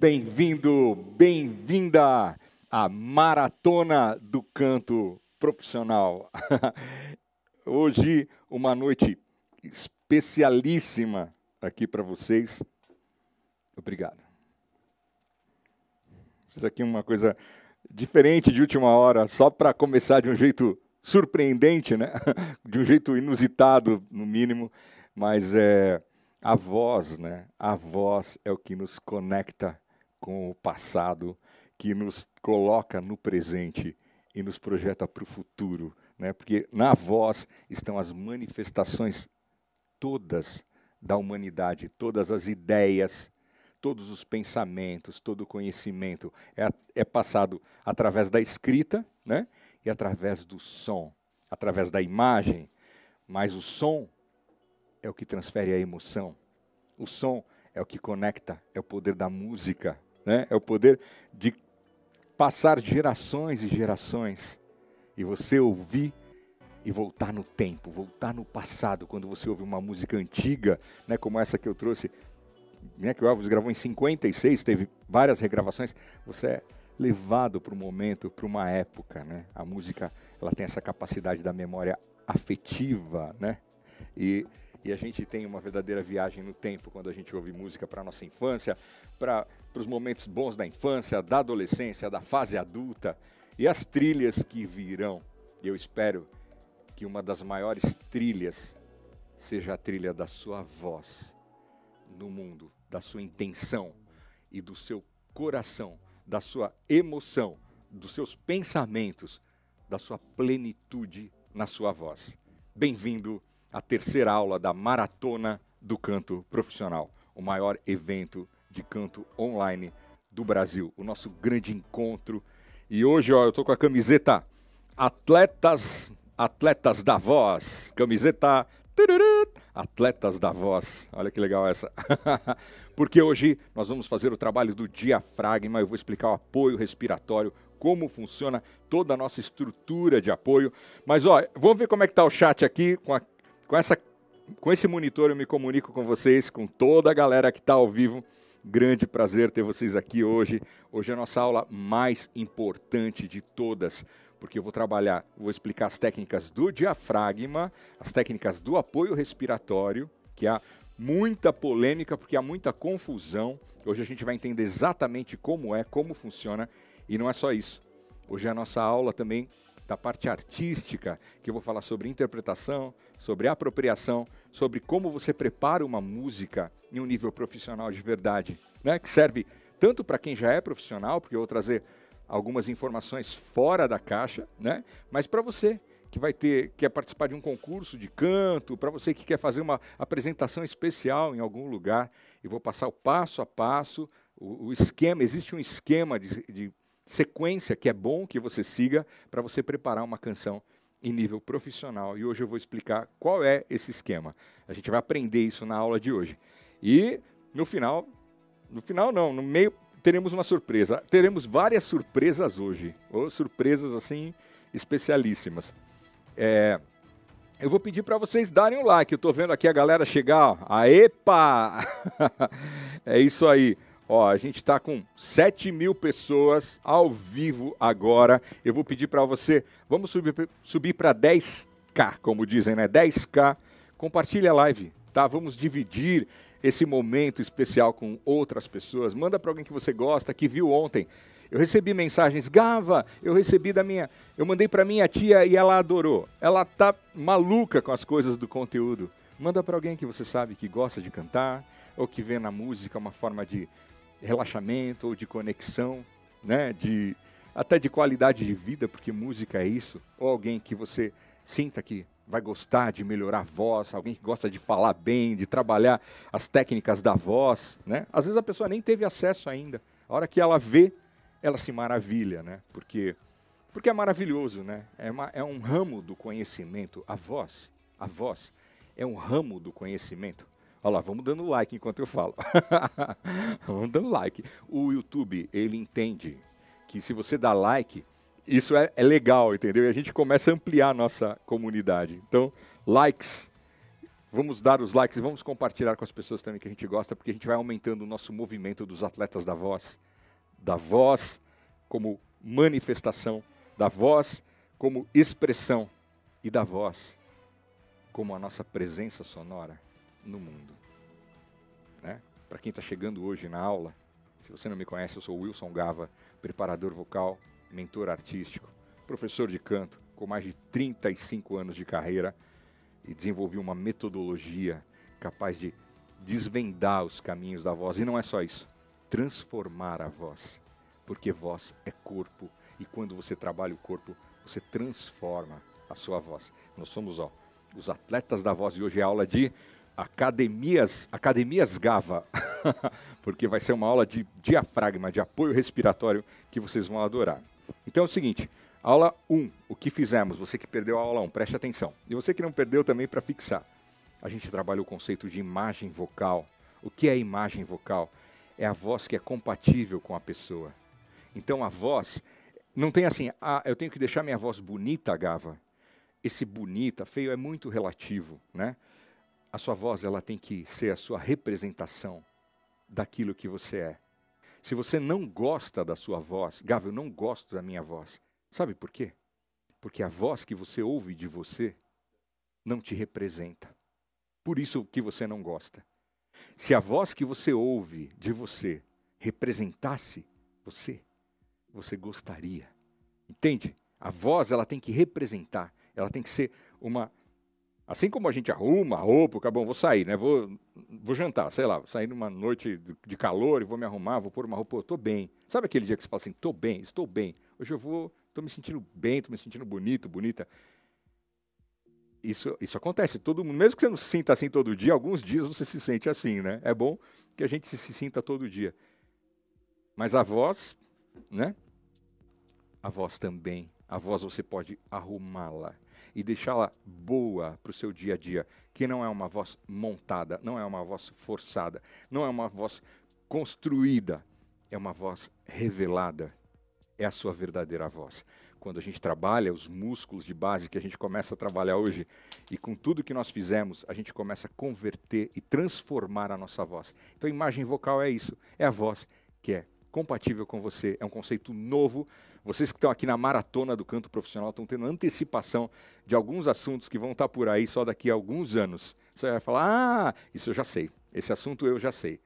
Bem-vindo, bem-vinda à Maratona do Canto Profissional. Hoje, uma noite especialíssima aqui para vocês. Obrigado. Fiz aqui uma coisa diferente de última hora, só para começar de um jeito surpreendente, né? De um jeito inusitado, no mínimo, mas é a voz, né? A voz é o que nos conecta com o passado, que nos coloca no presente e nos projeta para o futuro, né? Porque na voz estão as manifestações todas da humanidade, todas as ideias, todos os pensamentos, todo o conhecimento é, é passado através da escrita, né? E através do som, através da imagem, mas o som é o que transfere a emoção. O som é o que conecta, é o poder da música, né? é o poder de passar gerações e gerações e você ouvir e voltar no tempo, voltar no passado, quando você ouve uma música antiga, né, como essa que eu trouxe, né, que o Elvis gravou em 56, teve várias regravações, você é levado para um momento, para uma época, né? A música, ela tem essa capacidade da memória afetiva, né? E e a gente tem uma verdadeira viagem no tempo quando a gente ouve música para nossa infância, para os momentos bons da infância, da adolescência, da fase adulta e as trilhas que virão. Eu espero que uma das maiores trilhas seja a trilha da sua voz no mundo, da sua intenção e do seu coração, da sua emoção, dos seus pensamentos, da sua plenitude na sua voz. Bem-vindo a terceira aula da Maratona do Canto Profissional, o maior evento de canto online do Brasil, o nosso grande encontro. E hoje, ó, eu tô com a camiseta Atletas, Atletas da Voz, camiseta Atletas da Voz. Olha que legal essa. Porque hoje nós vamos fazer o trabalho do diafragma, eu vou explicar o apoio respiratório, como funciona toda a nossa estrutura de apoio. Mas ó, vamos ver como é que tá o chat aqui com a com, essa, com esse monitor eu me comunico com vocês, com toda a galera que está ao vivo. Grande prazer ter vocês aqui hoje. Hoje é a nossa aula mais importante de todas, porque eu vou trabalhar, vou explicar as técnicas do diafragma, as técnicas do apoio respiratório, que há muita polêmica, porque há muita confusão. Hoje a gente vai entender exatamente como é, como funciona, e não é só isso. Hoje a nossa aula também da parte artística, que eu vou falar sobre interpretação, sobre apropriação, sobre como você prepara uma música em um nível profissional de verdade, né? que serve tanto para quem já é profissional, porque eu vou trazer algumas informações fora da caixa, né? mas para você que vai ter, quer participar de um concurso de canto, para você que quer fazer uma apresentação especial em algum lugar, e vou passar o passo a passo, o, esquema, existe um esquema de, de sequência que é bom que você siga para você preparar uma canção em nível profissional. E hoje eu vou explicar qual é esse esquema. A gente vai aprender isso na aula de hoje. E no final, no final não, no meio teremos uma surpresa. Teremos várias surpresas hoje, ou surpresas assim especialíssimas. É, eu vou pedir para vocês darem um like. Eu estou vendo aqui a galera chegar. Aepa! é isso aí. Ó, a gente está com 7 mil pessoas ao vivo agora. Eu vou pedir para você, vamos subir, subir para 10k, como dizem, né? 10k. Compartilhe a live, tá? Vamos dividir esse momento especial com outras pessoas. Manda para alguém que você gosta, que viu ontem. Eu recebi mensagens, Gava, eu recebi da minha, eu mandei para minha tia e ela adorou. Ela tá maluca com as coisas do conteúdo. Manda para alguém que você sabe que gosta de cantar ou que vê na música uma forma de relaxamento ou de conexão, né? De até de qualidade de vida, porque música é isso. Ou alguém que você sinta que vai gostar de melhorar a voz, alguém que gosta de falar bem, de trabalhar as técnicas da voz, né? Às vezes a pessoa nem teve acesso ainda. A hora que ela vê, ela se maravilha, né? Porque porque é maravilhoso, né? É, uma, é um ramo do conhecimento. A voz, a voz é um ramo do conhecimento. Olha lá, vamos dando like enquanto eu falo. vamos dando like. O YouTube, ele entende que se você dá like, isso é, é, legal, entendeu? E a gente começa a ampliar a nossa comunidade. Então, likes Vamos dar os likes e vamos compartilhar com as pessoas também que a gente gosta, porque a gente vai aumentando o nosso movimento dos atletas da voz. Da voz como manifestação, da voz como expressão e da voz como a nossa presença sonora no mundo. Né? Para quem está chegando hoje na aula, se você não me conhece, eu sou Wilson Gava, preparador vocal, mentor artístico, professor de canto, com mais de 35 anos de carreira e desenvolvi uma metodologia capaz de desvendar os caminhos da voz. E não é só isso, transformar a voz, porque voz é corpo e quando você trabalha o corpo, você transforma a sua voz. Nós somos ó, os atletas da voz e hoje é aula de academias, academias Gava, porque vai ser uma aula de diafragma, de apoio respiratório que vocês vão adorar. Então é o seguinte, Aula 1, o que fizemos? Você que perdeu a aula 1, preste atenção. E você que não perdeu também para fixar. A gente trabalha o conceito de imagem vocal. O que é imagem vocal? É a voz que é compatível com a pessoa. Então a voz não tem assim, ah, eu tenho que deixar minha voz bonita, Gava. Esse bonita, feio é muito relativo, né? A sua voz ela tem que ser a sua representação daquilo que você é. Se você não gosta da sua voz, Gava, eu não gosto da minha voz. Sabe por quê? Porque a voz que você ouve de você não te representa. Por isso que você não gosta. Se a voz que você ouve de você representasse você, você gostaria. Entende? A voz ela tem que representar, ela tem que ser uma Assim como a gente arruma a roupa, bom, vou sair, né? Vou, vou jantar, sei lá, vou sair numa noite de calor e vou me arrumar, vou pôr uma roupa, estou bem. Sabe aquele dia que você fala assim, estou bem, estou bem. Hoje eu vou estou me sentindo bem, estou me sentindo bonito, bonita. Isso, isso acontece, todo mundo, mesmo que você não se sinta assim todo dia, alguns dias você se sente assim, né? É bom que a gente se, se sinta todo dia. Mas a voz, né? A voz também. A voz você pode arrumá-la e deixá-la boa para o seu dia a dia, que não é uma voz montada, não é uma voz forçada, não é uma voz construída, é uma voz revelada é a sua verdadeira voz. Quando a gente trabalha os músculos de base que a gente começa a trabalhar hoje, e com tudo que nós fizemos, a gente começa a converter e transformar a nossa voz. Então, imagem vocal é isso, é a voz que é compatível com você, é um conceito novo. Vocês que estão aqui na maratona do canto profissional estão tendo antecipação de alguns assuntos que vão estar por aí só daqui a alguns anos. Você vai falar: ah, isso eu já sei, esse assunto eu já sei.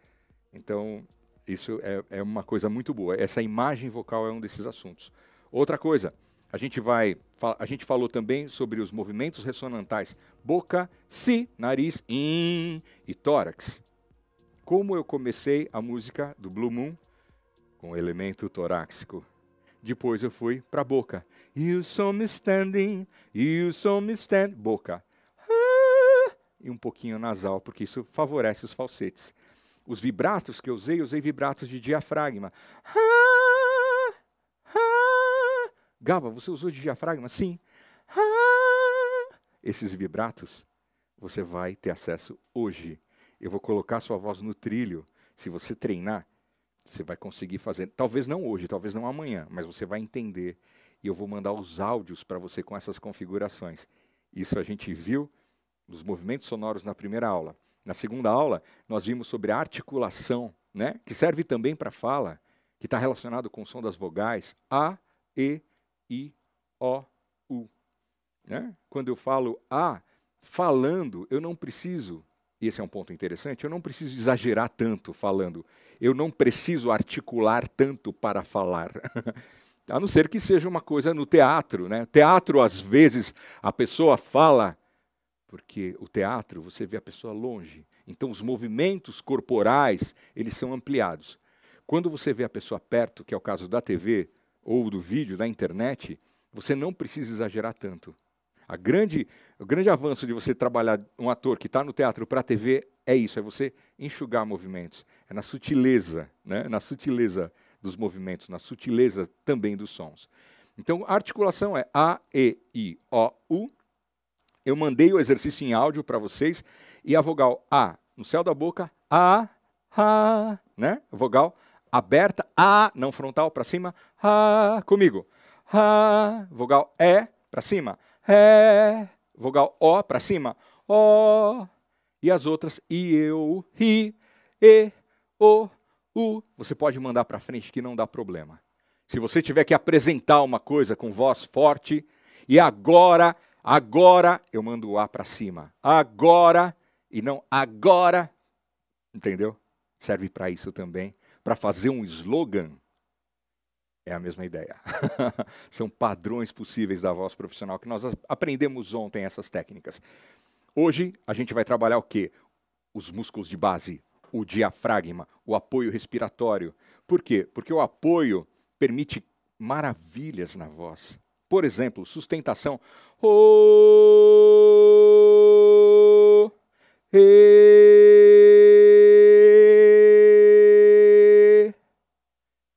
Então, isso é, é uma coisa muito boa. Essa imagem vocal é um desses assuntos. Outra coisa, a gente vai, a gente falou também sobre os movimentos ressonantais boca, si, nariz, in e tórax. Como eu comecei a música do Blue Moon com o elemento torácico. Depois eu fui para a boca. You saw me standing, you saw me standing. Boca. Ah, e um pouquinho nasal, porque isso favorece os falsetes. Os vibratos que eu usei, usei vibratos de diafragma. Gava, você usou de diafragma? Sim. Esses vibratos você vai ter acesso hoje. Eu vou colocar sua voz no trilho. Se você treinar, você vai conseguir fazer. Talvez não hoje, talvez não amanhã, mas você vai entender. E eu vou mandar os áudios para você com essas configurações. Isso a gente viu nos movimentos sonoros na primeira aula. Na segunda aula, nós vimos sobre a articulação, né, que serve também para fala, que está relacionado com o som das vogais A, E, I, O, U. Né? Quando eu falo A, falando, eu não preciso, e esse é um ponto interessante, eu não preciso exagerar tanto falando. Eu não preciso articular tanto para falar. A não ser que seja uma coisa no teatro. Né? Teatro, às vezes, a pessoa fala porque o teatro você vê a pessoa longe. Então os movimentos corporais, eles são ampliados. Quando você vê a pessoa perto, que é o caso da TV ou do vídeo, da internet, você não precisa exagerar tanto. A grande, o grande avanço de você trabalhar um ator que está no teatro para a TV é isso, é você enxugar movimentos. É na sutileza, né? na sutileza dos movimentos, na sutileza também dos sons. Então, a articulação é A, E, I, O, U, eu mandei o exercício em áudio para vocês e a vogal A no céu da boca, A, A, né? Vogal aberta, A, não frontal, para cima, A, comigo. A, vogal E, para cima, É, vogal O, para cima, O. E as outras, I, E, U, Ri, E, O, U. Você pode mandar para frente que não dá problema. Se você tiver que apresentar uma coisa com voz forte, e agora, agora, eu mando o A para cima. Agora, e não agora, entendeu? Serve para isso também. Para fazer um slogan, é a mesma ideia. São padrões possíveis da voz profissional que nós aprendemos ontem essas técnicas. Hoje a gente vai trabalhar o quê? Os músculos de base, o diafragma, o apoio respiratório. Por quê? Porque o apoio permite maravilhas na voz. Por exemplo, sustentação. Oh,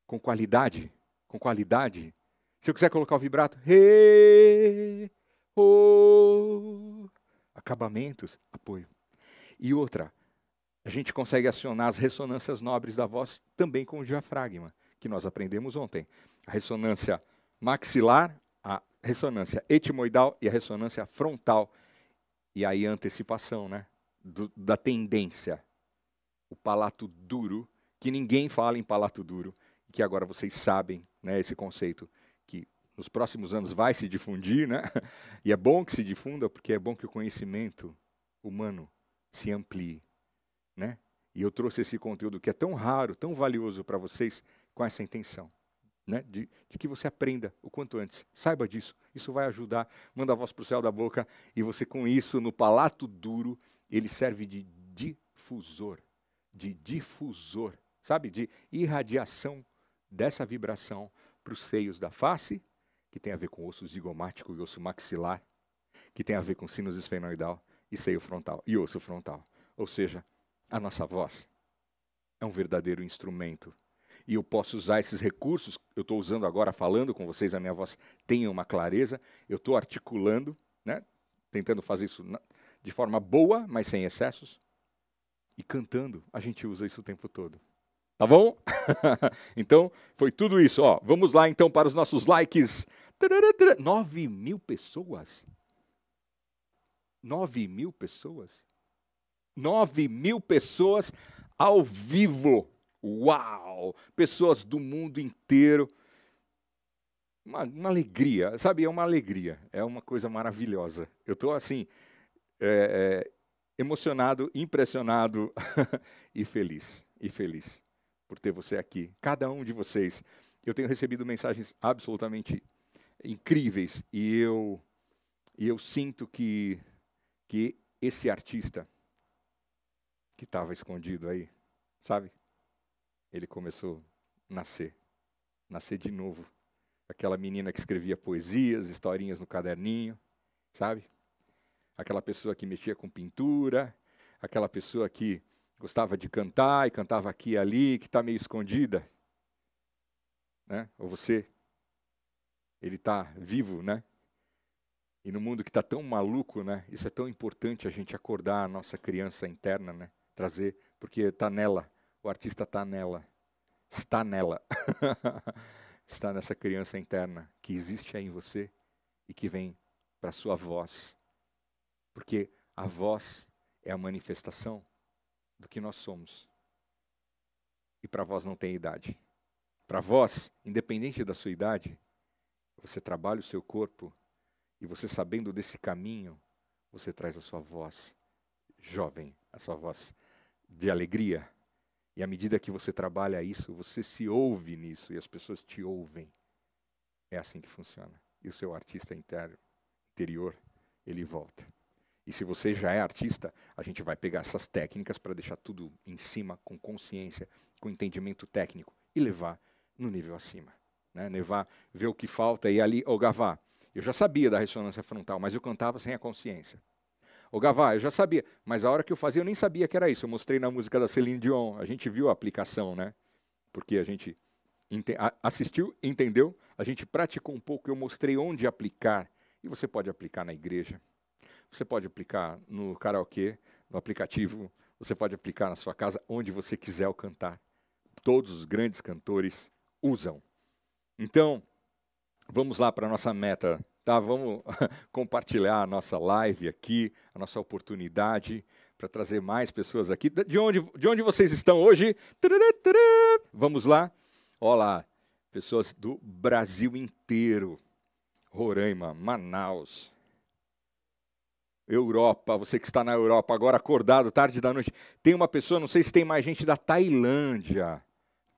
com qualidade com qualidade. Se eu quiser colocar o vibrato, re, o, acabamentos, apoio. E outra, a gente consegue acionar as ressonâncias nobres da voz também com o diafragma, que nós aprendemos ontem. A ressonância maxilar, a ressonância etimoidal e a ressonância frontal. E aí a antecipação, né? Do, da tendência. O palato duro, que ninguém fala em palato duro, que agora vocês sabem né, esse conceito que nos próximos anos vai se difundir, né? E é bom que se difunda porque é bom que o conhecimento humano se amplie, né? E eu trouxe esse conteúdo que é tão raro, tão valioso para vocês com essa intenção, né? De, de, que você aprenda o quanto antes. Saiba disso. Isso vai ajudar. Manda a voz para o céu da boca e você com isso no palato duro ele serve de difusor, de difusor, sabe? De irradiação dessa vibração para os seios da face, que tem a ver com osso zigomático e osso maxilar, que tem a ver com sinus esfenoidal e seio frontal e osso frontal. Ou seja, a nossa voz é um verdadeiro instrumento. E eu posso usar esses recursos, eu estou usando agora, falando com vocês, a minha voz tem uma clareza, eu estou articulando, né, tentando fazer isso de forma boa, mas sem excessos, e cantando, a gente usa isso o tempo todo. Tá bom? então, foi tudo isso. Ó, vamos lá então para os nossos likes. 9 mil pessoas? 9 mil pessoas? 9 mil pessoas ao vivo. Uau! Pessoas do mundo inteiro. Uma, uma, alegria, sabe? É uma alegria, é uma coisa maravilhosa. Eu estou assim, é, é, emocionado, impressionado e feliz. E feliz por ter você aqui, cada um de vocês. Eu tenho recebido mensagens absolutamente incríveis e eu e eu sinto que que esse artista que estava escondido aí, sabe? Ele começou a nascer, nascer de novo. Aquela menina que escrevia poesias, historinhas no caderninho, sabe? Aquela pessoa que mexia com pintura, aquela pessoa que gostava de cantar e cantava aqui e ali, que está meio escondida. Né? Ou você, ele está vivo, né? E no mundo que está tão maluco, né? Isso é tão importante a gente acordar a nossa criança interna, né? Trazer, porque está nela, o artista está nela, está nela, está nessa criança interna que existe aí em você e que vem para sua voz, porque a voz é a manifestação do que nós somos. E para vós não tem idade. Para vós, independente da sua idade, você trabalha o seu corpo e você sabendo desse caminho, você traz a sua voz jovem, a sua voz de alegria. E à medida que você trabalha isso, você se ouve nisso e as pessoas te ouvem. É assim que funciona. E o seu artista interior, ele volta. E se você já é artista, a gente vai pegar essas técnicas para deixar tudo em cima, com consciência, com entendimento técnico e levar no nível acima. Né? Levar, ver o que falta e ali, ô oh, Gavá, eu já sabia da ressonância frontal, mas eu cantava sem a consciência. Ô Gavá, eu já sabia, mas a hora que eu fazia eu nem sabia que era isso. Eu mostrei na música da Celine Dion, a gente viu a aplicação, né? Porque a gente assistiu, entendeu, a gente praticou um pouco, eu mostrei onde aplicar. E você pode aplicar na igreja, você pode aplicar no karaokê, no aplicativo, você pode aplicar na sua casa, onde você quiser cantar. Todos os grandes cantores usam. Então, vamos lá para a nossa meta, tá? Vamos compartilhar a nossa live aqui, a nossa oportunidade para trazer mais pessoas aqui. De onde, de onde vocês estão hoje? Vamos lá. Olá, pessoas do Brasil inteiro. Roraima, Manaus, Europa, você que está na Europa agora acordado, tarde da noite. Tem uma pessoa, não sei se tem mais gente da Tailândia.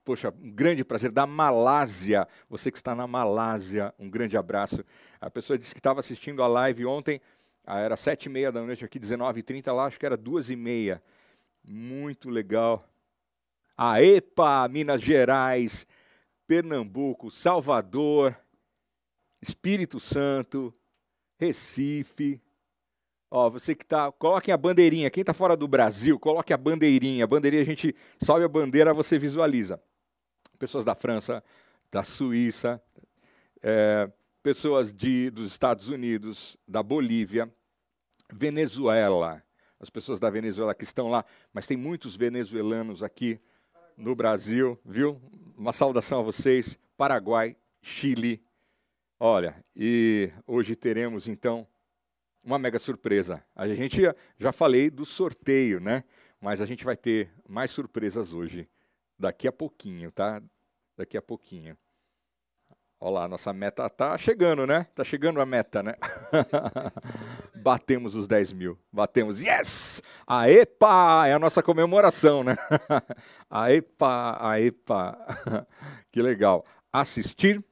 Poxa, um grande prazer. Da Malásia, você que está na Malásia, um grande abraço. A pessoa disse que estava assistindo a live ontem, ah, era sete e meia da noite aqui, 19h30 lá, acho que era duas e meia. Muito legal. A EPA, Minas Gerais, Pernambuco, Salvador, Espírito Santo, Recife. Ó, você que está, coloquem a bandeirinha. Quem está fora do Brasil, coloque a bandeirinha. A bandeirinha a gente sobe a bandeira, você visualiza. Pessoas da França, da Suíça, é, pessoas de, dos Estados Unidos, da Bolívia, Venezuela. As pessoas da Venezuela que estão lá, mas tem muitos venezuelanos aqui no Brasil, viu? Uma saudação a vocês. Paraguai, Chile, Olha, e hoje teremos então uma mega surpresa. A gente já falei do sorteio, né? Mas a gente vai ter mais surpresas hoje, daqui a pouquinho, tá? Daqui a pouquinho. Olha lá, nossa meta tá chegando, né? Tá chegando a meta, né? Batemos os 10 mil. Batemos. Yes! Aepa! É a nossa comemoração, né? Aepa, aepa. Que legal. Assistir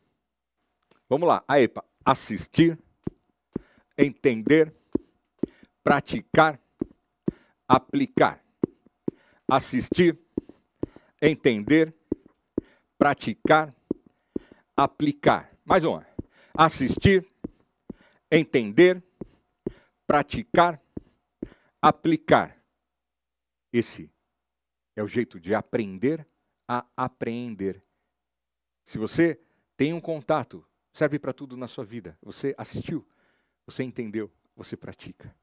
Vamos lá, a EPA. Assistir, entender, praticar, aplicar. Assistir, entender, praticar, aplicar. Mais uma. Assistir, entender, praticar, aplicar. Esse é o jeito de aprender a apreender. Se você tem um contato serve para tudo na sua vida. Você assistiu, você entendeu, você pratica.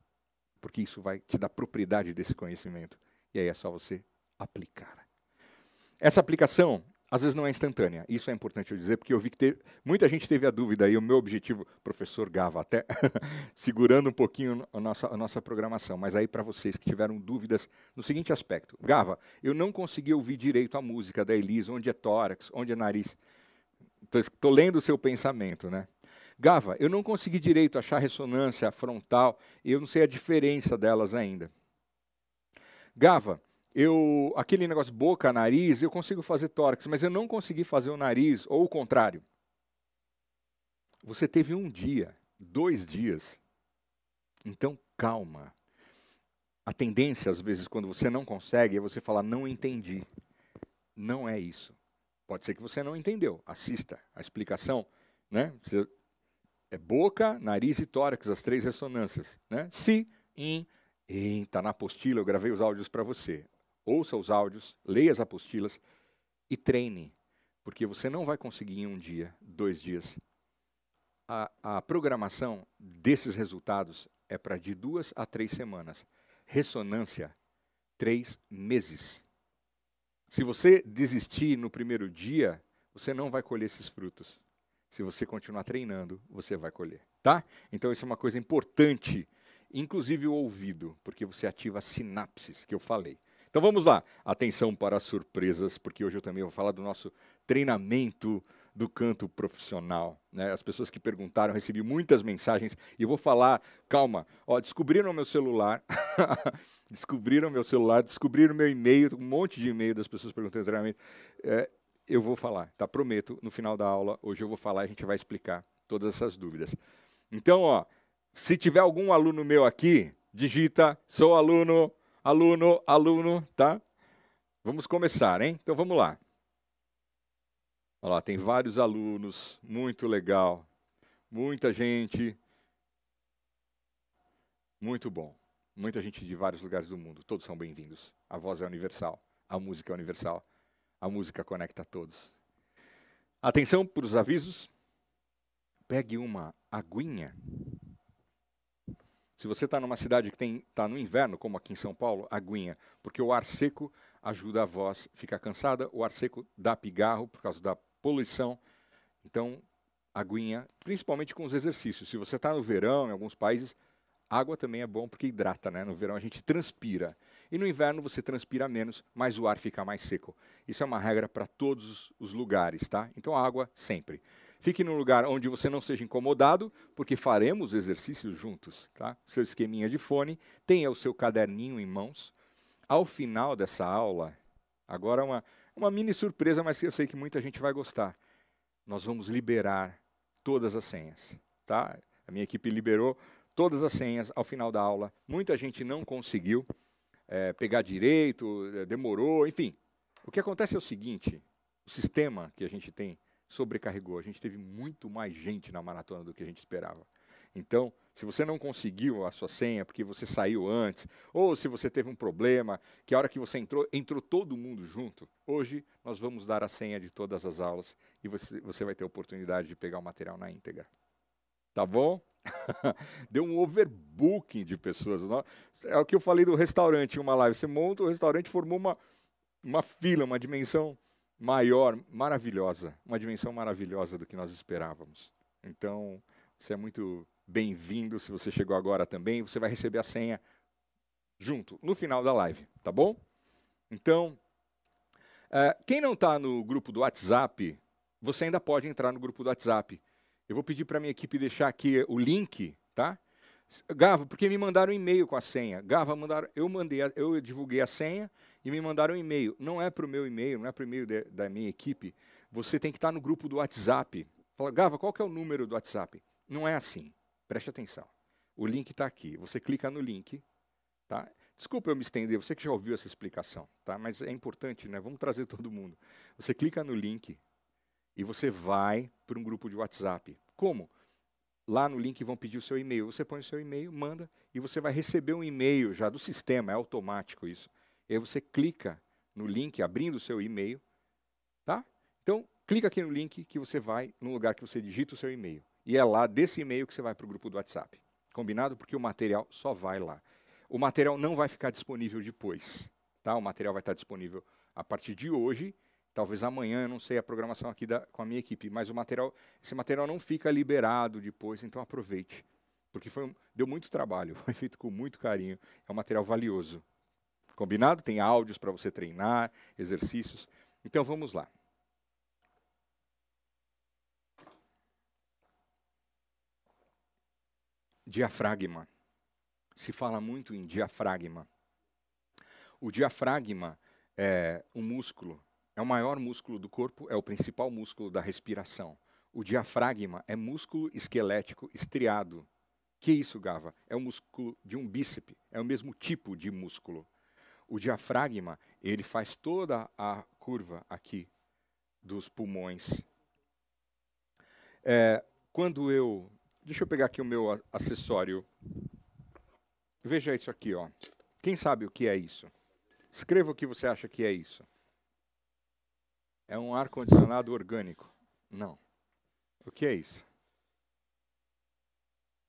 Porque isso vai te dar propriedade desse conhecimento. E aí é só você aplicar. Essa aplicação, às vezes, não é instantânea. Isso é importante eu dizer, porque eu vi que teve, muita gente teve a dúvida, e o meu objetivo, professor Gava, até segurando um pouquinho a nossa, a nossa programação, mas aí para vocês que tiveram dúvidas no seguinte aspecto. Gava, eu não consegui ouvir direito a música da Elisa, onde é tórax, onde é nariz. Estou lendo o seu pensamento, né? Gava, eu não consegui direito achar ressonância frontal, eu não sei a diferença delas ainda. Gava, eu aquele negócio boca, nariz, eu consigo fazer tórax, mas eu não consegui fazer o nariz, ou o contrário. Você teve um dia, dois dias. Então, calma. A tendência, às vezes, quando você não consegue, é você falar, não entendi. Não é isso. Pode ser que você não entendeu. Assista a explicação. Né? Você, é boca, nariz e tórax, as três ressonâncias. Né? Si, in, em. Está na apostila, eu gravei os áudios para você. Ouça os áudios, leia as apostilas e treine. Porque você não vai conseguir em um dia, dois dias. A, a programação desses resultados é para de duas a três semanas. Ressonância, três meses. Se você desistir no primeiro dia, você não vai colher esses frutos. Se você continuar treinando, você vai colher, tá? Então isso é uma coisa importante, inclusive o ouvido, porque você ativa as sinapses que eu falei. Então vamos lá, atenção para as surpresas, porque hoje eu também vou falar do nosso treinamento do canto profissional. Né? As pessoas que perguntaram, recebi muitas mensagens e vou falar, calma, ó, descobriram meu celular, descobriram meu celular, descobriram meu e-mail, um monte de e-mail das pessoas perguntando treinamento. É, eu vou falar, tá? Prometo, no final da aula, hoje eu vou falar e a gente vai explicar todas essas dúvidas. Então, ó, se tiver algum aluno meu aqui, digita, sou aluno, aluno, aluno, tá? Vamos começar, hein? Então vamos lá. Olha lá, tem vários alunos, muito legal. Muita gente. Muito bom. Muita gente de vários lugares do mundo. Todos são bem-vindos. A voz é universal. A música é universal. A música conecta todos. Atenção para os avisos. Pegue uma aguinha. Se você está numa cidade que está no inverno, como aqui em São Paulo, aguinha, porque o ar seco ajuda a voz ficar cansada, o ar seco dá pigarro por causa da poluição. Então, aguinha, principalmente com os exercícios. Se você está no verão, em alguns países, Água também é bom porque hidrata, né? No verão a gente transpira. E no inverno você transpira menos, mas o ar fica mais seco. Isso é uma regra para todos os lugares, tá? Então água sempre. Fique num lugar onde você não seja incomodado, porque faremos exercícios juntos, tá? Seu esqueminha de fone, tenha o seu caderninho em mãos. Ao final dessa aula, agora uma, uma mini surpresa, mas eu sei que muita gente vai gostar. Nós vamos liberar todas as senhas, tá? A minha equipe liberou todas as senhas ao final da aula. Muita gente não conseguiu é, pegar direito, é, demorou, enfim. O que acontece é o seguinte: o sistema que a gente tem sobrecarregou. A gente teve muito mais gente na maratona do que a gente esperava. Então, se você não conseguiu a sua senha porque você saiu antes, ou se você teve um problema, que a hora que você entrou, entrou todo mundo junto, hoje nós vamos dar a senha de todas as aulas e você, você vai ter a oportunidade de pegar o material na íntegra. Tá bom? Deu um overbooking de pessoas. É o que eu falei do restaurante em uma live. Você monta o restaurante, formou uma, uma fila, uma dimensão maior, maravilhosa, uma dimensão maravilhosa do que nós esperávamos. Então, você é muito bem-vindo. Se você chegou agora também, você vai receber a senha junto, no final da live, tá bom? Então, uh, quem não está no grupo do WhatsApp, você ainda pode entrar no grupo do WhatsApp. Eu vou pedir para minha equipe deixar aqui o link, tá? Gava, porque me mandaram um e-mail com a senha. Gava, mandaram, eu mandei, eu divulguei a senha e me mandaram um e-mail. Não é para o meu e-mail, não é para o e-mail de, da minha equipe. Você tem que estar no grupo do WhatsApp. Fala, Gava, qual que é o número do WhatsApp? Não é assim. Preste atenção. O link está aqui. Você clica no link, tá? Desculpa eu me estender, você que já ouviu essa explicação, tá? Mas é importante, né? Vamos trazer todo mundo. Você clica no link e você vai para um grupo de WhatsApp. Como? Lá no link vão pedir o seu e-mail. Você põe o seu e-mail, manda e você vai receber um e-mail já do sistema, é automático isso. E aí você clica no link abrindo o seu e-mail, tá? Então, clica aqui no link que você vai no lugar que você digita o seu e-mail. E é lá desse e-mail que você vai para o grupo do WhatsApp. Combinado? Porque o material só vai lá. O material não vai ficar disponível depois, tá? O material vai estar disponível a partir de hoje talvez amanhã, eu não sei a programação aqui da, com a minha equipe, mas o material, esse material não fica liberado depois, então aproveite, porque foi, deu muito trabalho, foi feito com muito carinho, é um material valioso. Combinado? Tem áudios para você treinar, exercícios. Então vamos lá. Diafragma. Se fala muito em diafragma. O diafragma é um músculo é o maior músculo do corpo, é o principal músculo da respiração. O diafragma é músculo esquelético estriado. Que isso, Gava? É o músculo de um bíceps, é o mesmo tipo de músculo. O diafragma, ele faz toda a curva aqui dos pulmões. É, quando eu. Deixa eu pegar aqui o meu acessório. Veja isso aqui, ó. Quem sabe o que é isso? Escreva o que você acha que é isso. É um ar-condicionado orgânico. Não. O que é isso?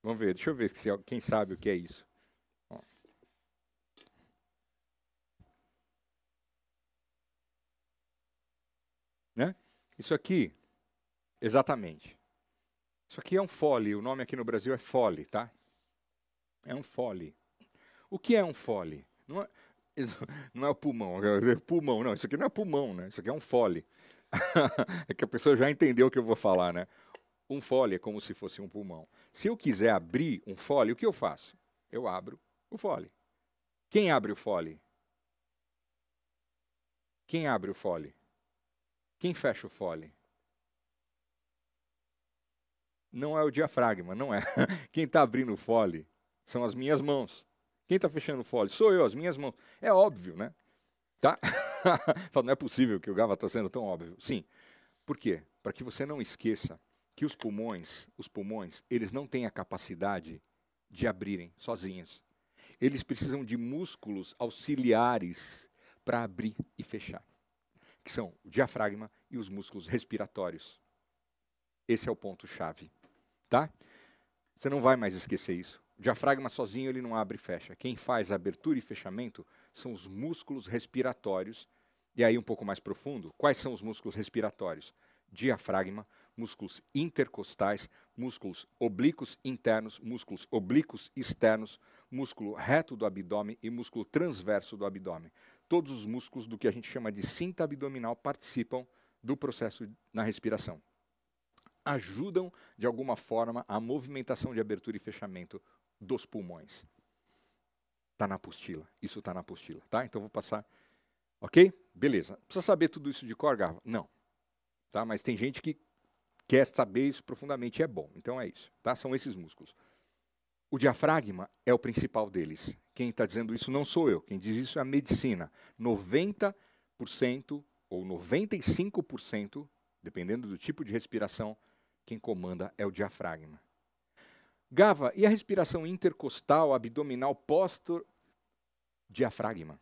Vamos ver, deixa eu ver se, quem sabe o que é isso. Ó. Né? Isso aqui, exatamente. Isso aqui é um fole, o nome aqui no Brasil é fole, tá? É um fole. O que é um fole? Não é, não é o pulmão, é pulmão, não, isso aqui não é pulmão, né? Isso aqui é um fole. é que a pessoa já entendeu o que eu vou falar, né? Um fole é como se fosse um pulmão. Se eu quiser abrir um fole, o que eu faço? Eu abro o fole. Quem abre o fole? Quem abre o fole? Quem fecha o fole? Não é o diafragma, não é. Quem está abrindo o fole são as minhas mãos. Quem está fechando o fole? Sou eu, as minhas mãos. É óbvio, né? Tá? não é possível que o Gava está sendo tão óbvio. Sim. Por quê? Para que você não esqueça que os pulmões, os pulmões, eles não têm a capacidade de abrirem sozinhos. Eles precisam de músculos auxiliares para abrir e fechar, que são o diafragma e os músculos respiratórios. Esse é o ponto chave, tá? Você não vai mais esquecer isso. O diafragma sozinho ele não abre e fecha. Quem faz abertura e fechamento são os músculos respiratórios. E aí um pouco mais profundo, quais são os músculos respiratórios? diafragma, músculos intercostais, músculos oblíquos internos, músculos oblíquos externos, músculo reto do abdômen e músculo transverso do abdômen. Todos os músculos do que a gente chama de cinta abdominal participam do processo na respiração. Ajudam, de alguma forma, a movimentação de abertura e fechamento dos pulmões. Está na apostila. Isso está na apostila, tá? Então vou passar. Ok? Beleza. Precisa saber tudo isso de cor, Gava? Não. Tá? Mas tem gente que quer saber isso profundamente e é bom. Então é isso. Tá? São esses músculos. O diafragma é o principal deles. Quem está dizendo isso não sou eu. Quem diz isso é a medicina. 90% ou 95%, dependendo do tipo de respiração, quem comanda é o diafragma. Gava, e a respiração intercostal, abdominal, póster, diafragma?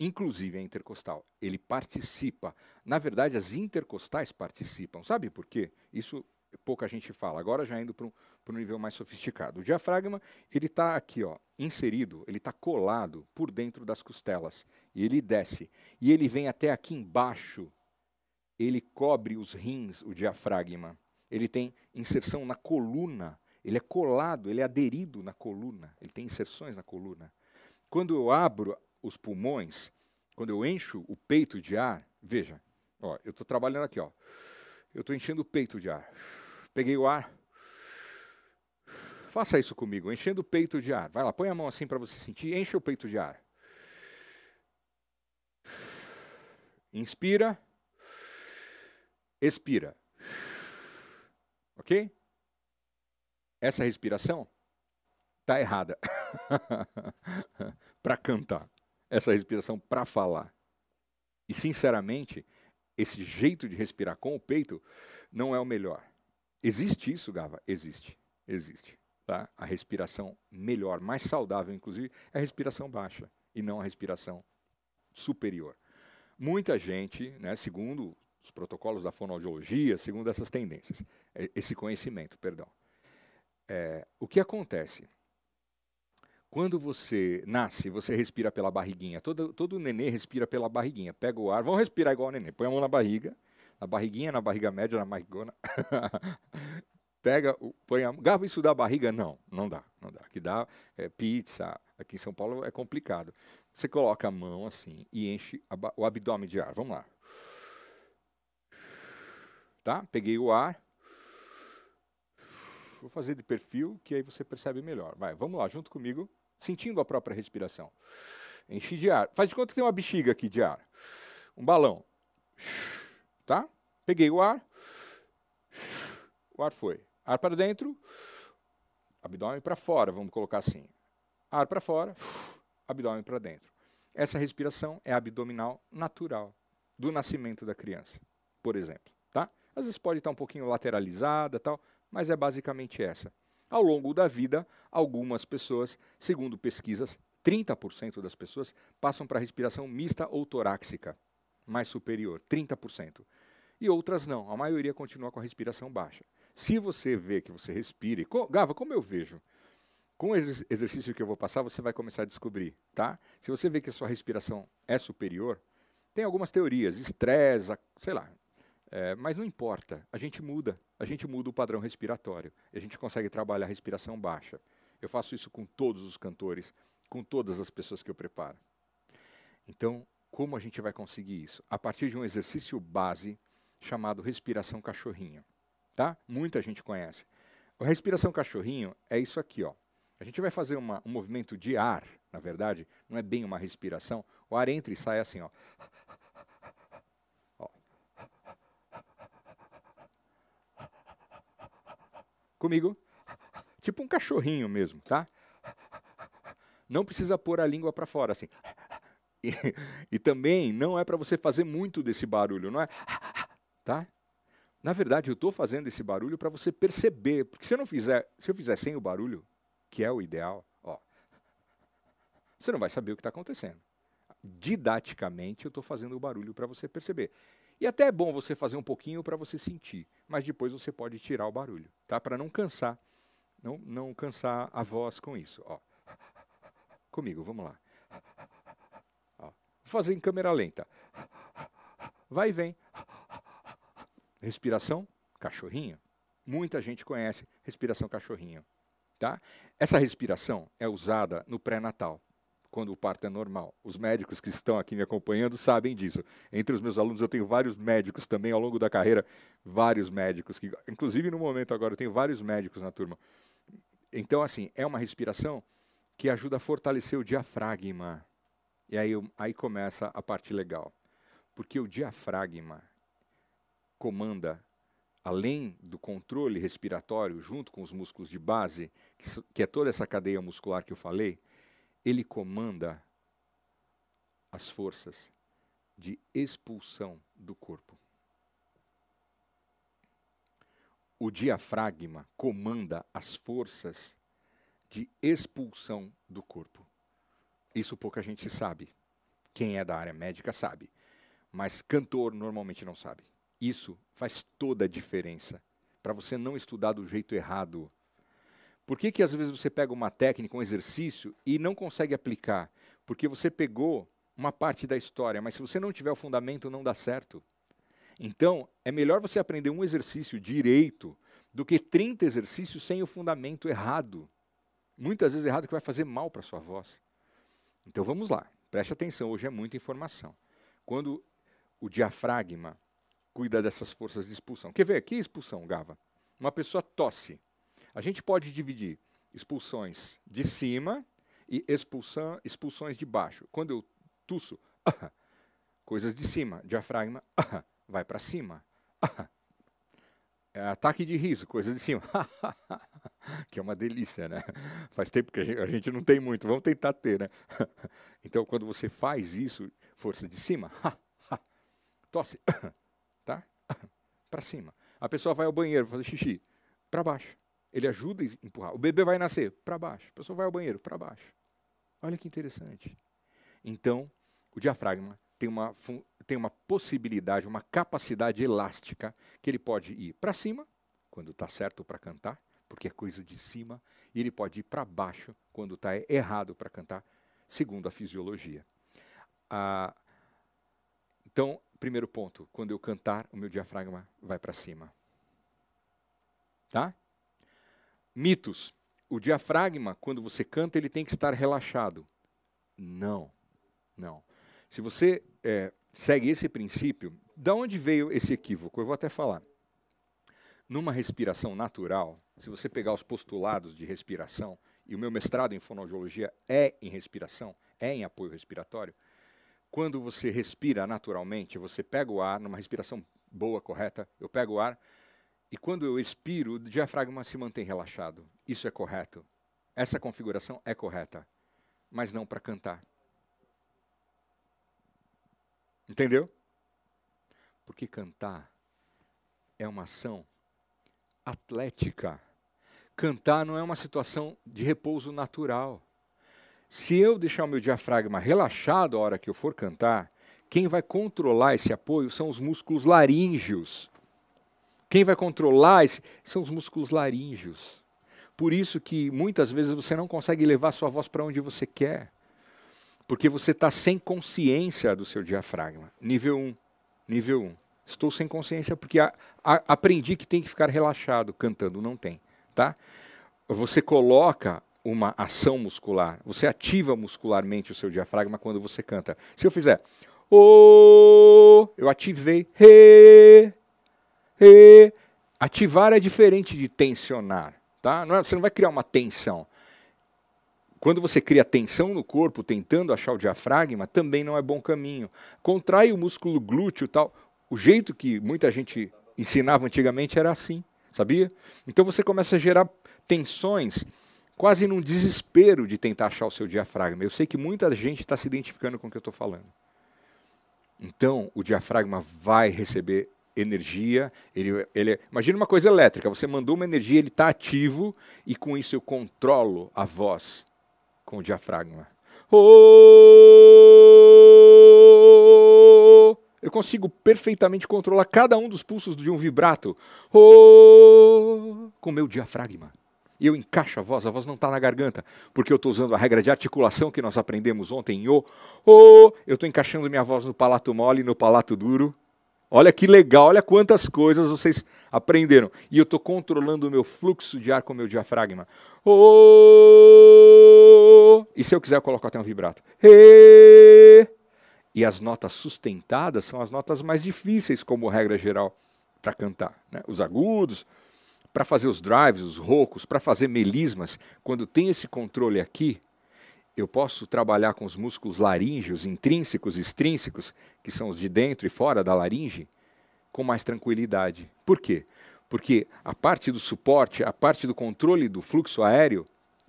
Inclusive a intercostal. Ele participa. Na verdade, as intercostais participam. Sabe por quê? Isso pouca gente fala. Agora já indo para um, um, nível mais sofisticado. O diafragma, ele está aqui, ó, inserido, ele está colado por dentro das costelas. E ele desce. E ele vem até aqui embaixo. Ele cobre os rins, o diafragma. Ele tem inserção na coluna ele é colado, ele é aderido na coluna, ele tem inserções na coluna. Quando eu abro os pulmões, quando eu encho o peito de ar, veja, ó, eu estou trabalhando aqui, ó, eu estou enchendo o peito de ar. Peguei o ar, faça isso comigo, enchendo o peito de ar. Vai lá, põe a mão assim para você sentir, enche o peito de ar. Inspira, expira. Ok? Essa respiração está errada para cantar, essa respiração para falar. E, sinceramente, esse jeito de respirar com o peito não é o melhor. Existe isso, Gava? Existe. Existe. Tá? A respiração melhor, mais saudável, inclusive, é a respiração baixa e não a respiração superior. Muita gente, né, segundo os protocolos da fonoaudiologia, segundo essas tendências, é, esse conhecimento, perdão, é, o que acontece? Quando você nasce, você respira pela barriguinha. Todo, todo nenê respira pela barriguinha. Pega o ar, vamos respirar igual o nenê. Põe a mão na barriga, na barriguinha, na barriga média, na barrigona. Pega, põe a Gava isso da barriga? Não, não dá. Não dá. Aqui dá é, pizza. Aqui em São Paulo é complicado. Você coloca a mão assim e enche o abdômen de ar. Vamos lá. Tá? Peguei o ar, Vou fazer de perfil, que aí você percebe melhor. Vai, vamos lá, junto comigo, sentindo a própria respiração. Enche de ar. Faz de conta que tem uma bexiga aqui de ar. Um balão. Tá? Peguei o ar. O ar foi. Ar para dentro. Abdômen para fora, vamos colocar assim. Ar para fora. Abdômen para dentro. Essa respiração é abdominal natural do nascimento da criança, por exemplo, tá? Às vezes pode estar um pouquinho lateralizada, tal, mas é basicamente essa. Ao longo da vida, algumas pessoas, segundo pesquisas, 30% das pessoas passam para a respiração mista ou torácica, mais superior, 30%. E outras não, a maioria continua com a respiração baixa. Se você vê que você respire, Gava, como eu vejo? Com o exercício que eu vou passar, você vai começar a descobrir, tá? Se você vê que a sua respiração é superior, tem algumas teorias, estresse, sei lá, é, mas não importa, a gente muda, a gente muda o padrão respiratório, a gente consegue trabalhar a respiração baixa. Eu faço isso com todos os cantores, com todas as pessoas que eu preparo. Então, como a gente vai conseguir isso? A partir de um exercício base chamado respiração cachorrinho. Tá? Muita gente conhece. A respiração cachorrinho é isso aqui, ó. A gente vai fazer uma, um movimento de ar, na verdade, não é bem uma respiração. O ar entra e sai assim, ó. Comigo. Tipo um cachorrinho mesmo, tá? Não precisa pôr a língua para fora assim. E, e, também não é para você fazer muito desse barulho, não é? Tá? Na verdade, eu estou fazendo esse barulho para você perceber, porque se eu não fizer, se eu fizer sem o barulho, que é o ideal, ó, você não vai saber o que está acontecendo. Didaticamente, eu estou fazendo o barulho para você perceber. E até é bom você fazer um pouquinho para você sentir, mas depois você pode tirar o barulho, tá? Para não cansar, não, não cansar a voz com isso. Ó. Comigo, vamos lá. Ó. Vou fazer em câmera lenta. Vai e vem. Respiração cachorrinho. Muita gente conhece respiração cachorrinho. Tá? Essa respiração é usada no pré-natal, quando o parto é normal. Os médicos que estão aqui me acompanhando sabem disso. Entre os meus alunos eu tenho vários médicos também ao longo da carreira, vários médicos que, inclusive no momento agora eu tenho vários médicos na turma. Então assim, é uma respiração que ajuda a fortalecer o diafragma. E aí, aí começa a parte legal. Porque o diafragma comanda além do controle respiratório, junto com os músculos de base, que, que é toda essa cadeia muscular que eu falei, ele comanda as forças de expulsão do corpo. O diafragma comanda as forças de expulsão do corpo. Isso pouca gente sabe. Quem é da área médica sabe. Mas cantor normalmente não sabe. Isso faz toda a diferença para você não estudar do jeito errado. Por que, que às vezes você pega uma técnica, um exercício e não consegue aplicar? Porque você pegou uma parte da história, mas se você não tiver o fundamento, não dá certo. Então, é melhor você aprender um exercício direito do que 30 exercícios sem o fundamento errado. Muitas vezes errado que vai fazer mal para a sua voz. Então vamos lá, preste atenção, hoje é muita informação. Quando o diafragma cuida dessas forças de expulsão. Quer ver aqui expulsão, Gava? Uma pessoa tosse. A gente pode dividir expulsões de cima e expulsão, expulsões de baixo. Quando eu tuço, ah, coisas de cima, diafragma ah, vai para cima. Ah, é ataque de riso, coisas de cima. que é uma delícia, né? Faz tempo que a gente, a gente não tem muito, vamos tentar ter, né? então, quando você faz isso, força de cima, tosse, para cima. A pessoa vai ao banheiro fazer xixi, para baixo. Ele ajuda a empurrar. O bebê vai nascer, para baixo. A pessoa vai ao banheiro, para baixo. Olha que interessante. Então, o diafragma tem uma, tem uma possibilidade, uma capacidade elástica que ele pode ir para cima, quando está certo para cantar, porque é coisa de cima, e ele pode ir para baixo, quando está errado para cantar, segundo a fisiologia. Ah, então, primeiro ponto, quando eu cantar, o meu diafragma vai para cima. Tá? Mitos. O diafragma, quando você canta, ele tem que estar relaxado. Não, não. Se você é, segue esse princípio, da onde veio esse equívoco? Eu vou até falar. Numa respiração natural, se você pegar os postulados de respiração, e o meu mestrado em fonoaudiologia é em respiração, é em apoio respiratório, quando você respira naturalmente, você pega o ar numa respiração boa, correta, eu pego o ar, e quando eu expiro, o diafragma se mantém relaxado. Isso é correto. Essa configuração é correta, mas não para cantar. Entendeu? Porque cantar é uma ação atlética. Cantar não é uma situação de repouso natural. Se eu deixar o meu diafragma relaxado a hora que eu for cantar, quem vai controlar esse apoio são os músculos laríngeos. Quem vai controlar esse, são os músculos laríngeos. Por isso que muitas vezes você não consegue levar sua voz para onde você quer. Porque você está sem consciência do seu diafragma. Nível 1. Nível 1. Estou sem consciência porque a, a, aprendi que tem que ficar relaxado cantando. Não tem. Tá? Você coloca uma ação muscular. Você ativa muscularmente o seu diafragma quando você canta. Se eu fizer o, eu ativei re, re. Ativar é diferente de tensionar, tá? Não é, você não vai criar uma tensão. Quando você cria tensão no corpo, tentando achar o diafragma, também não é bom caminho. Contrai o músculo glúteo, tal. O jeito que muita gente ensinava antigamente era assim, sabia? Então você começa a gerar tensões quase num desespero de tentar achar o seu diafragma. Eu sei que muita gente está se identificando com o que eu estou falando. Então, o diafragma vai receber energia. Ele, ele, imagina uma coisa elétrica: você mandou uma energia, ele está ativo, e com isso eu controlo a voz com o diafragma. Oh! Eu consigo perfeitamente controlar cada um dos pulsos de um vibrato oh! com o meu diafragma e eu encaixo a voz, a voz não está na garganta, porque eu estou usando a regra de articulação que nós aprendemos ontem em O. Eu estou encaixando minha voz no palato mole e no palato duro. Olha que legal, olha quantas coisas vocês aprenderam. E eu estou controlando o meu fluxo de ar com o meu diafragma. Oh! E se eu quiser, eu coloco até um vibrato. E as notas sustentadas são as notas mais difíceis, como regra geral, para cantar. Né? Os agudos, para fazer os drives, os roucos, para fazer melismas. Quando tem esse controle aqui, eu posso trabalhar com os músculos laríngeos, intrínsecos e extrínsecos, que são os de dentro e fora da laringe, com mais tranquilidade. Por quê? Porque a parte do suporte, a parte do controle do fluxo aéreo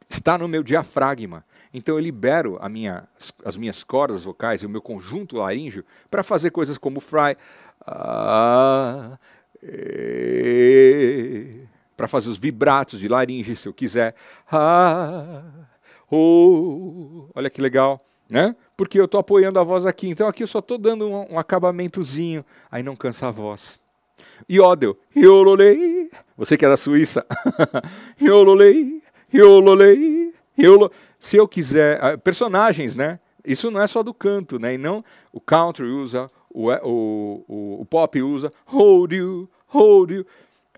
está no meu diafragma. Então eu libero minha, as minhas cordas vocais e o meu conjunto laríngeo para fazer coisas como fry, ah, para fazer os vibratos de laringe, se eu quiser. Ah, Oh, olha que legal, né? Porque eu estou apoiando a voz aqui. Então aqui eu só estou dando um, um, acabamentozinho, aí não cansa a voz. Iodel, iololei. Você que é da Suíça. iololei, iololei, iolo. Se eu quiser, ah, personagens, né? Isso não é só do canto, né? E não o country usa, o, o, o, o pop usa, hold you, hold you.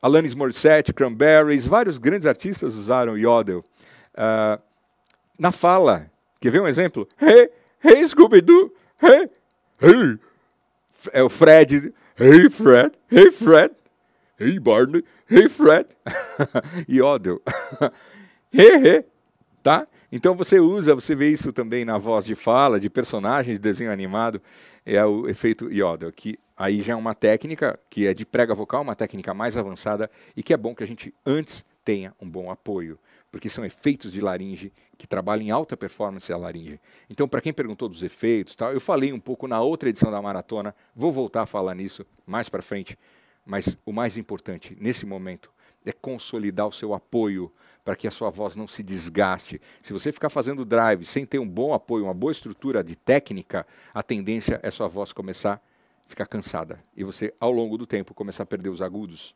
Alanis Morissette, Cranberries, vários grandes artistas usaram yodel. Uh, na fala. Quer ver um exemplo? Hey, hey Scooby-Doo, hey, hey. É o Fred, hey Fred, hey Fred, hey Barney, hey Fred. Yodel. hey, hey. Tá? Então você usa, você vê isso também na voz de fala, de personagens de desenho animado, é o efeito Yodel, que aí já é uma técnica que é de prega vocal, uma técnica mais avançada e que é bom que a gente antes tenha um bom apoio porque são efeitos de laringe que trabalham em alta performance a laringe. Então, para quem perguntou dos efeitos, tal, eu falei um pouco na outra edição da maratona, vou voltar a falar nisso mais para frente, mas o mais importante nesse momento é consolidar o seu apoio para que a sua voz não se desgaste. Se você ficar fazendo drive sem ter um bom apoio, uma boa estrutura de técnica, a tendência é sua voz começar a ficar cansada e você, ao longo do tempo, começar a perder os agudos.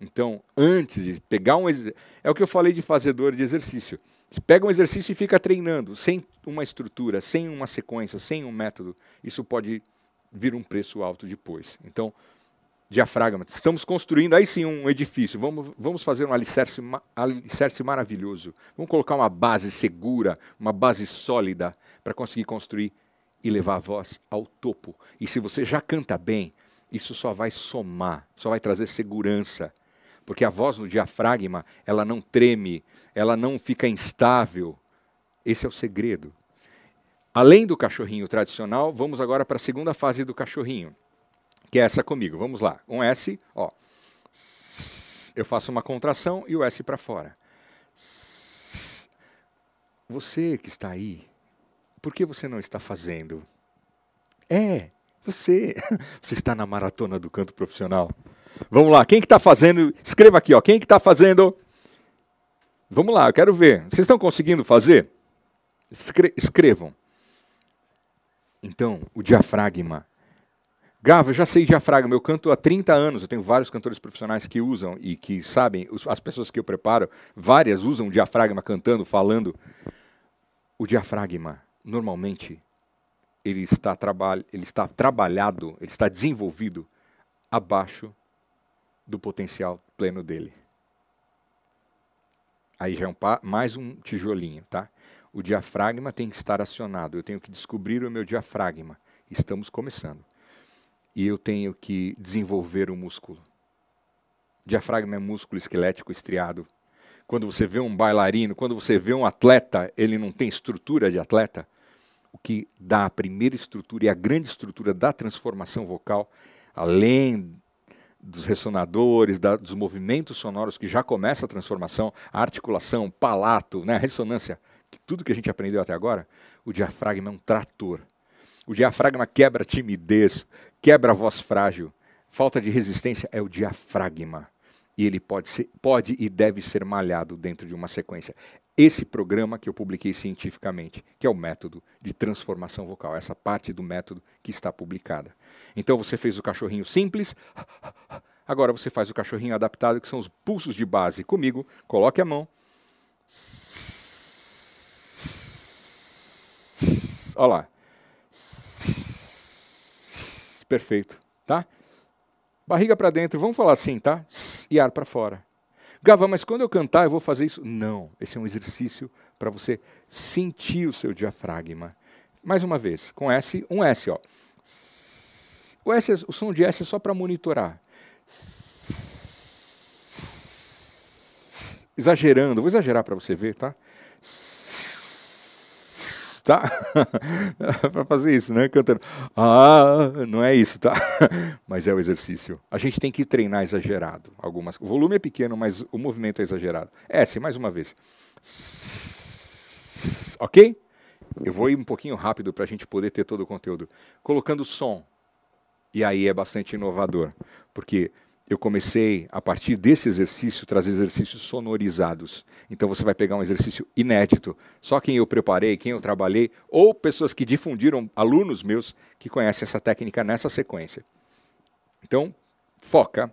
Então, antes de pegar um é o que eu falei de fazedor de exercício. Você pega um exercício e fica treinando, sem uma estrutura, sem uma sequência, sem um método, isso pode vir um preço alto depois. Então, diafragma. Estamos construindo aí sim um edifício. Vamos, vamos fazer um alicerce, alicerce maravilhoso. Vamos colocar uma base segura, uma base sólida para conseguir construir e levar a voz ao topo. E se você já canta bem, isso só vai somar, só vai trazer segurança porque a voz no diafragma, ela não treme, ela não fica instável. Esse é o segredo. Além do cachorrinho tradicional, vamos agora para a segunda fase do cachorrinho, que é essa comigo. Vamos lá. Um S, ó. Eu faço uma contração e o S para fora. Você que está aí, por que você não está fazendo? É, você. Você está na maratona do canto profissional. Vamos lá, quem que está fazendo? Escreva aqui, ó. Quem que está fazendo? Vamos lá, eu quero ver. Vocês estão conseguindo fazer? Escre escrevam. Então, o diafragma. Gava, eu já sei diafragma, eu canto há 30 anos, eu tenho vários cantores profissionais que usam e que sabem, as pessoas que eu preparo, várias usam diafragma cantando, falando. O diafragma, normalmente, ele está, traba ele está trabalhado, ele está desenvolvido abaixo do potencial pleno dele. Aí já é um mais um tijolinho, tá? O diafragma tem que estar acionado. Eu tenho que descobrir o meu diafragma. Estamos começando. E eu tenho que desenvolver o músculo. Diafragma é músculo esquelético estriado. Quando você vê um bailarino, quando você vê um atleta, ele não tem estrutura de atleta. O que dá a primeira estrutura e a grande estrutura da transformação vocal, além dos ressonadores, da, dos movimentos sonoros que já começa a transformação, a articulação, palato, né, a ressonância, que tudo que a gente aprendeu até agora, o diafragma é um trator. O diafragma quebra timidez, quebra a voz frágil. Falta de resistência é o diafragma. E ele pode, ser, pode e deve ser malhado dentro de uma sequência. Esse programa que eu publiquei cientificamente, que é o método de transformação vocal, essa parte do método que está publicada. Então você fez o cachorrinho simples, agora você faz o cachorrinho adaptado, que são os pulsos de base. Comigo, coloque a mão. Olha lá. Perfeito, tá? Barriga para dentro, vamos falar assim, tá? E ar para fora. Gava, mas quando eu cantar eu vou fazer isso? Não, esse é um exercício para você sentir o seu diafragma. Mais uma vez, com S, um S, ó. O, S, o som de S é só para monitorar. Exagerando, vou exagerar para você ver, tá? Tá? para fazer isso, né? Cantando. Ah, não é isso, tá? mas é o exercício. A gente tem que treinar exagerado. Algumas, o volume é pequeno, mas o movimento é exagerado. S, mais uma vez. Ok? Eu vou ir um pouquinho rápido para a gente poder ter todo o conteúdo. Colocando som. E aí é bastante inovador, porque eu comecei, a partir desse exercício, trazer exercícios sonorizados. Então você vai pegar um exercício inédito, só quem eu preparei, quem eu trabalhei, ou pessoas que difundiram, alunos meus, que conhecem essa técnica nessa sequência. Então, foca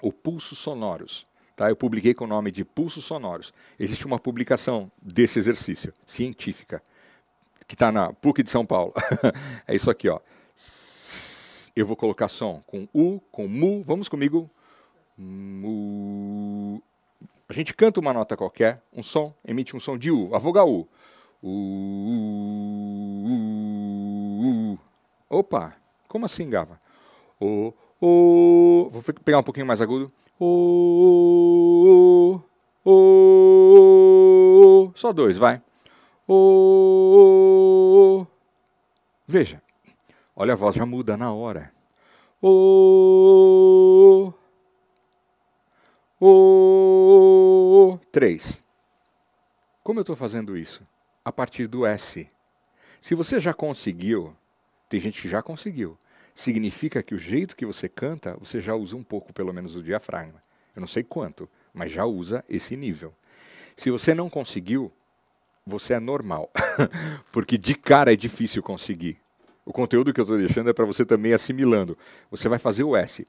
o pulso sonoros. Tá? Eu publiquei com o nome de Pulsos Sonoros. Existe uma publicação desse exercício, científica, que está na PUC de São Paulo. é isso aqui, ó. Eu vou colocar som com U, com MU. Vamos comigo. Mu. A gente canta uma nota qualquer, um som, emite um som de U, a vogal U. U, U, U. Opa, como assim, Gava? O, o. Vou pegar um pouquinho mais agudo. O, o, só dois, vai. O, veja, olha a voz já muda na hora. O, o, três. Como eu estou fazendo isso? A partir do S. Se você já conseguiu, tem gente que já conseguiu significa que o jeito que você canta, você já usa um pouco, pelo menos, o diafragma. Eu não sei quanto, mas já usa esse nível. Se você não conseguiu, você é normal, porque de cara é difícil conseguir. O conteúdo que eu estou deixando é para você também assimilando. Você vai fazer o S.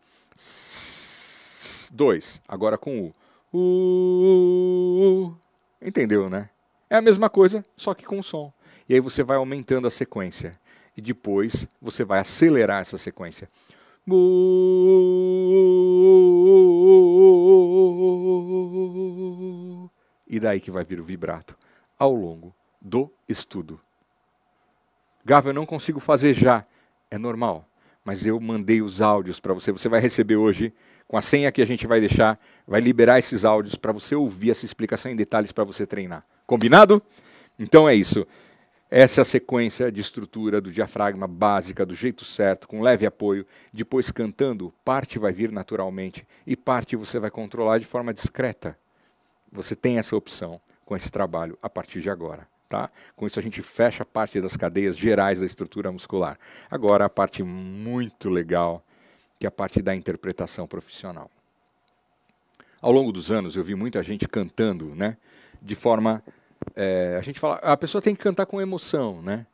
Dois. Agora com o. Entendeu, né? É a mesma coisa, só que com som. E aí você vai aumentando a sequência e depois você vai acelerar essa sequência. E daí que vai vir o vibrato ao longo do estudo. Gava, eu não consigo fazer já. É normal, mas eu mandei os áudios para você. Você vai receber hoje, com a senha que a gente vai deixar, vai liberar esses áudios para você ouvir essa explicação em detalhes para você treinar. Combinado? Então é isso. Essa é a sequência de estrutura do diafragma básica, do jeito certo, com leve apoio. Depois, cantando, parte vai vir naturalmente e parte você vai controlar de forma discreta. Você tem essa opção com esse trabalho a partir de agora. Tá? Com isso, a gente fecha a parte das cadeias gerais da estrutura muscular. Agora, a parte muito legal, que é a parte da interpretação profissional. Ao longo dos anos, eu vi muita gente cantando né, de forma é, a gente fala, a pessoa tem que cantar com emoção, né?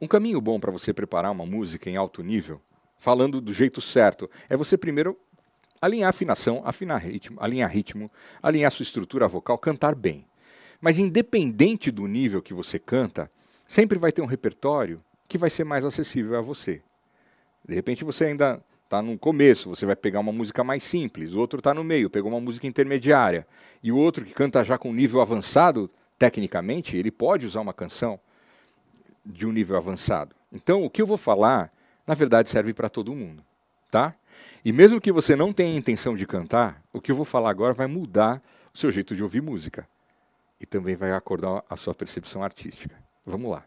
Um caminho bom para você preparar uma música em alto nível, falando do jeito certo, é você primeiro alinhar afinação, afinar ritmo, alinhar ritmo, alinhar sua estrutura vocal, cantar bem. Mas independente do nível que você canta, sempre vai ter um repertório que vai ser mais acessível a você. De repente você ainda está no começo, você vai pegar uma música mais simples, o outro está no meio, pegou uma música intermediária, e o outro que canta já com nível avançado tecnicamente, ele pode usar uma canção de um nível avançado. Então, o que eu vou falar, na verdade, serve para todo mundo, tá? E mesmo que você não tenha intenção de cantar, o que eu vou falar agora vai mudar o seu jeito de ouvir música e também vai acordar a sua percepção artística. Vamos lá.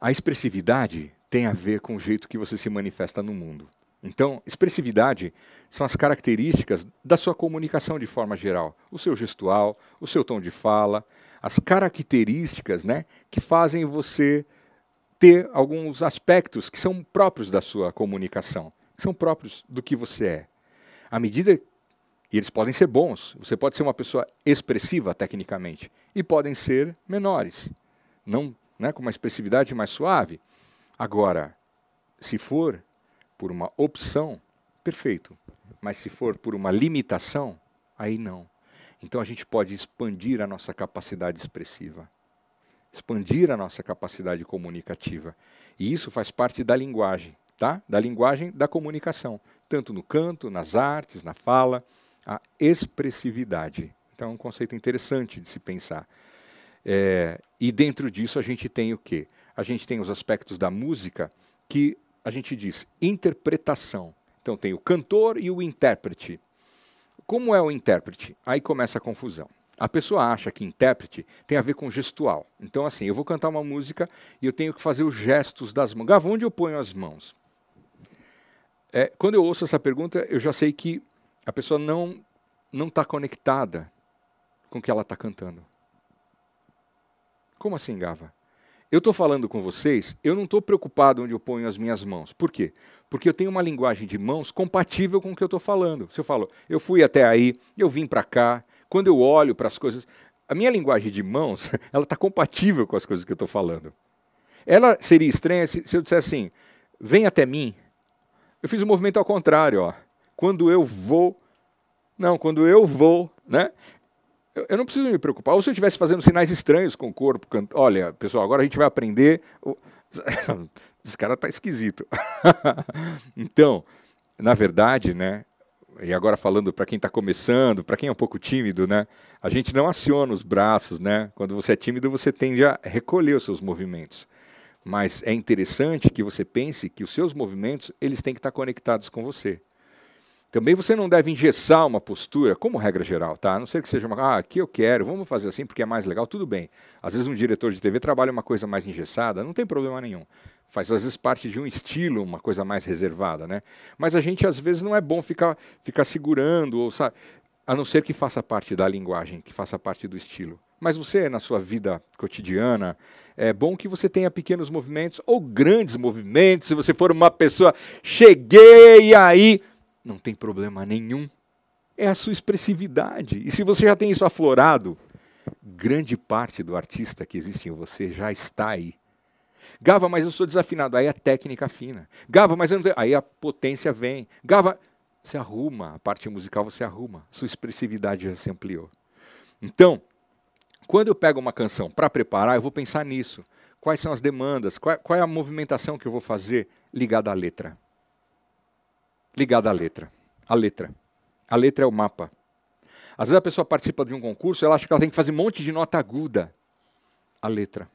A expressividade tem a ver com o jeito que você se manifesta no mundo. Então, expressividade são as características da sua comunicação de forma geral, o seu gestual, o seu tom de fala, as características né, que fazem você ter alguns aspectos que são próprios da sua comunicação, que são próprios do que você é. À medida e eles podem ser bons, você pode ser uma pessoa expressiva tecnicamente e podem ser menores, não, né, com uma expressividade mais suave. Agora, se for por uma opção, perfeito. Mas se for por uma limitação, aí não. Então a gente pode expandir a nossa capacidade expressiva, expandir a nossa capacidade comunicativa. E isso faz parte da linguagem. tá? Da linguagem da comunicação, tanto no canto, nas artes, na fala, a expressividade. Então é um conceito interessante de se pensar. É, e dentro disso a gente tem o quê? A gente tem os aspectos da música que a gente diz interpretação. Então tem o cantor e o intérprete. Como é o intérprete? Aí começa a confusão. A pessoa acha que intérprete tem a ver com gestual. Então, assim, eu vou cantar uma música e eu tenho que fazer os gestos das mãos. Gava, onde eu ponho as mãos? É, quando eu ouço essa pergunta, eu já sei que a pessoa não não está conectada com o que ela está cantando. Como assim, Gava? Eu estou falando com vocês, eu não estou preocupado onde eu ponho as minhas mãos. Por quê? Porque eu tenho uma linguagem de mãos compatível com o que eu estou falando. Se eu falo, eu fui até aí, eu vim para cá, quando eu olho para as coisas, a minha linguagem de mãos, ela está compatível com as coisas que eu estou falando. Ela seria estranha se, se eu dissesse assim, vem até mim. Eu fiz o um movimento ao contrário, ó. Quando eu vou, não, quando eu vou, né? Eu, eu não preciso me preocupar. Ou se eu estivesse fazendo sinais estranhos com o corpo, olha, pessoal, agora a gente vai aprender. Esse cara tá esquisito. então, na verdade, né? E agora falando para quem está começando, para quem é um pouco tímido, né? A gente não aciona os braços, né? Quando você é tímido, você tende a recolher os seus movimentos. Mas é interessante que você pense que os seus movimentos eles têm que estar conectados com você. Também você não deve engessar uma postura, como regra geral, tá? A não ser que seja uma, ah, aqui eu quero, vamos fazer assim porque é mais legal, tudo bem. Às vezes um diretor de TV trabalha uma coisa mais engessada, não tem problema nenhum. Faz às vezes parte de um estilo, uma coisa mais reservada, né? Mas a gente às vezes não é bom ficar, ficar segurando, ou sabe? A não ser que faça parte da linguagem, que faça parte do estilo. Mas você, na sua vida cotidiana, é bom que você tenha pequenos movimentos ou grandes movimentos. Se você for uma pessoa, cheguei aí, não tem problema nenhum. É a sua expressividade. E se você já tem isso aflorado, grande parte do artista que existe em você já está aí. Gava, mas eu sou desafinado. Aí a técnica fina. Gava, mas eu não tenho. Aí a potência vem. Gava, você arruma. A parte musical você arruma. Sua expressividade já se ampliou. Então, quando eu pego uma canção para preparar, eu vou pensar nisso. Quais são as demandas? Qual, qual é a movimentação que eu vou fazer ligada à letra? Ligada à letra. A letra. A letra é o mapa. Às vezes a pessoa participa de um concurso, ela acha que ela tem que fazer um monte de nota aguda. A letra.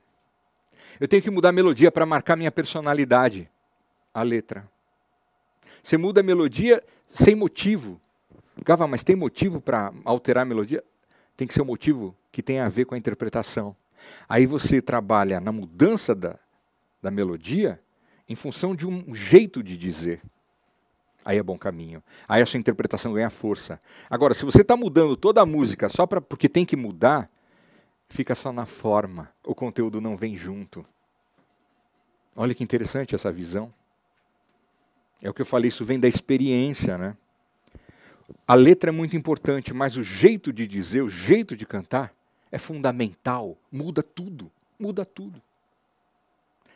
Eu tenho que mudar a melodia para marcar minha personalidade. A letra. Você muda a melodia sem motivo. Gava, mas tem motivo para alterar a melodia? Tem que ser um motivo que tenha a ver com a interpretação. Aí você trabalha na mudança da, da melodia em função de um jeito de dizer. Aí é bom caminho. Aí a sua interpretação ganha força. Agora, se você está mudando toda a música só pra, porque tem que mudar, fica só na forma. O conteúdo não vem junto. Olha que interessante essa visão. É o que eu falei, isso vem da experiência, né? A letra é muito importante, mas o jeito de dizer, o jeito de cantar é fundamental. Muda tudo, muda tudo.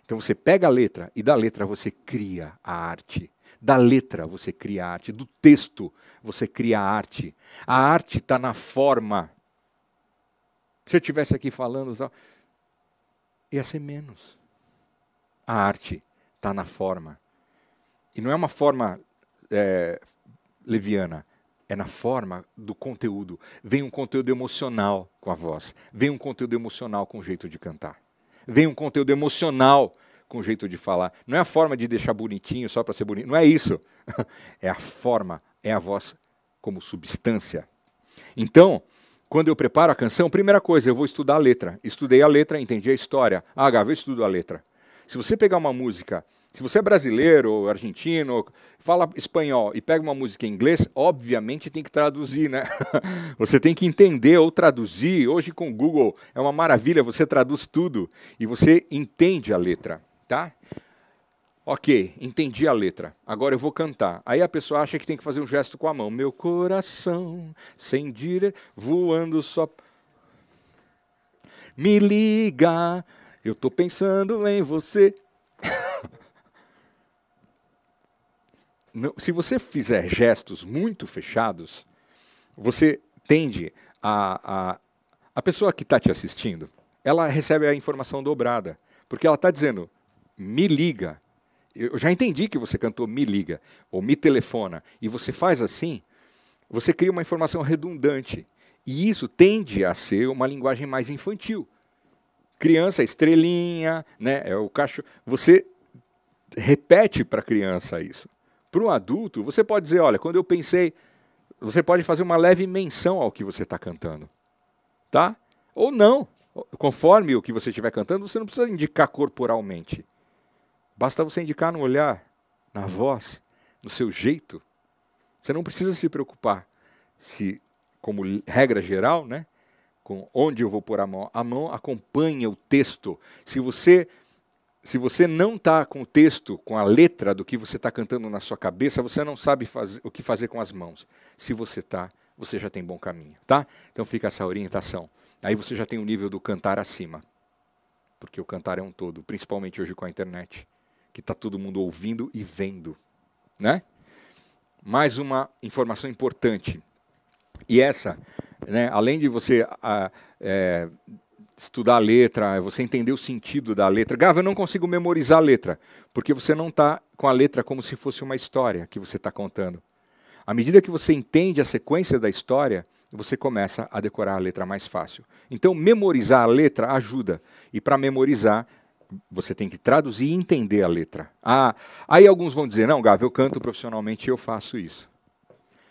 Então você pega a letra e da letra você cria a arte. Da letra você cria arte, do texto você cria arte. A arte está na forma. Se eu estivesse aqui falando, ia ser menos. A arte está na forma. E não é uma forma é, leviana, é na forma do conteúdo. Vem um conteúdo emocional com a voz, vem um conteúdo emocional com o jeito de cantar, vem um conteúdo emocional com o jeito de falar. Não é a forma de deixar bonitinho só para ser bonito. Não é isso. É a forma, é a voz como substância. Então, quando eu preparo a canção, primeira coisa, eu vou estudar a letra. Estudei a letra, entendi a história. Ah, Gava, eu estudo a letra. Se você pegar uma música, se você é brasileiro ou argentino, fala espanhol e pega uma música em inglês, obviamente tem que traduzir, né? você tem que entender ou traduzir. Hoje com o Google é uma maravilha, você traduz tudo e você entende a letra tá? Ok, entendi a letra. Agora eu vou cantar. Aí a pessoa acha que tem que fazer um gesto com a mão. Meu coração sem dire, voando só. Me liga, eu estou pensando em você. Não, se você fizer gestos muito fechados, você tende a. A, a pessoa que está te assistindo, ela recebe a informação dobrada. Porque ela está dizendo, me liga. eu já entendi que você cantou me liga ou me telefona e você faz assim, você cria uma informação redundante. E isso tende a ser uma linguagem mais infantil. Criança, estrelinha, né? É o cachorro. Você repete para a criança isso. Para um adulto, você pode dizer, olha, quando eu pensei, você pode fazer uma leve menção ao que você está cantando, tá? Ou não, conforme o que você estiver cantando, você não precisa indicar corporalmente. Basta você indicar no olhar, na voz, no seu jeito. Você não precisa se preocupar se, como regra geral, né, com onde eu vou pôr a mão. A mão acompanha o texto. Se você se você não está com o texto, com a letra do que você está cantando na sua cabeça, você não sabe o que fazer com as mãos. Se você está, você já tem bom caminho, tá? Então fica essa orientação. Aí você já tem o nível do cantar acima, porque o cantar é um todo, principalmente hoje com a internet, que está todo mundo ouvindo e vendo, né? Mais uma informação importante. E essa, né, além de você a, é, estudar a letra, você entender o sentido da letra. Gava, eu não consigo memorizar a letra, porque você não está com a letra como se fosse uma história que você está contando. À medida que você entende a sequência da história, você começa a decorar a letra mais fácil. Então, memorizar a letra ajuda. E para memorizar, você tem que traduzir e entender a letra. Ah, aí alguns vão dizer: não, Gava, eu canto profissionalmente e eu faço isso.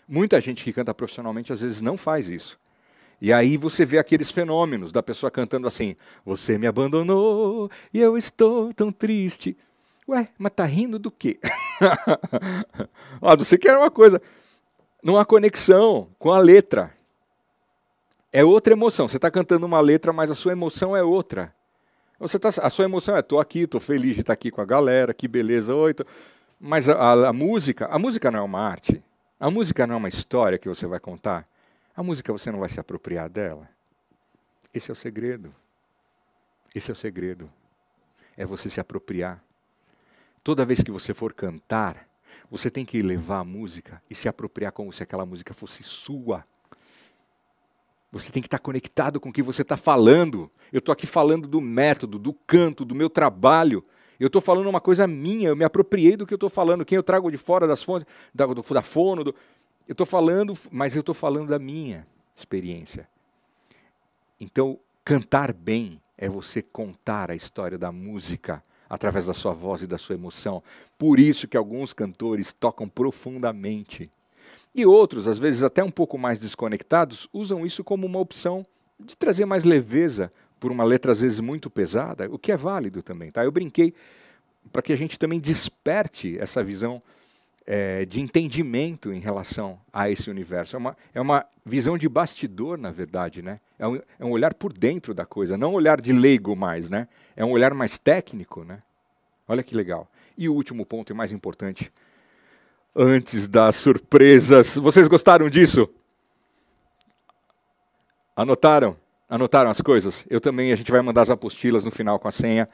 Muita gente que canta profissionalmente às vezes não faz isso. E aí você vê aqueles fenômenos da pessoa cantando assim: Você me abandonou e eu estou tão triste. Ué, mas tá rindo do quê? Ó, você quer uma coisa. Não há conexão com a letra. É outra emoção. Você está cantando uma letra, mas a sua emoção é outra. Você tá, a sua emoção é: estou aqui, estou feliz de estar aqui com a galera, que beleza, oi. Tô... Mas a, a, a música, a música não é uma arte. A música não é uma história que você vai contar. A música você não vai se apropriar dela. Esse é o segredo. Esse é o segredo. É você se apropriar. Toda vez que você for cantar, você tem que levar a música e se apropriar como se aquela música fosse sua. Você tem que estar conectado com o que você está falando. Eu estou aqui falando do método, do canto, do meu trabalho. Eu estou falando uma coisa minha, eu me apropriei do que eu estou falando. Quem eu trago de fora das fontes, da, do, da fono, do, eu estou falando, mas eu estou falando da minha experiência. Então, cantar bem é você contar a história da música através da sua voz e da sua emoção. Por isso que alguns cantores tocam profundamente. E outros, às vezes até um pouco mais desconectados, usam isso como uma opção de trazer mais leveza por uma letra às vezes muito pesada, o que é válido também. Tá? Eu brinquei para que a gente também desperte essa visão é, de entendimento em relação a esse universo. É uma, é uma visão de bastidor, na verdade, né? É um, é um olhar por dentro da coisa, não um olhar de leigo mais, né? É um olhar mais técnico, né? Olha que legal. E o último ponto e mais importante, antes das surpresas. Vocês gostaram disso? Anotaram? Anotaram as coisas? Eu também, a gente vai mandar as apostilas no final com a senha.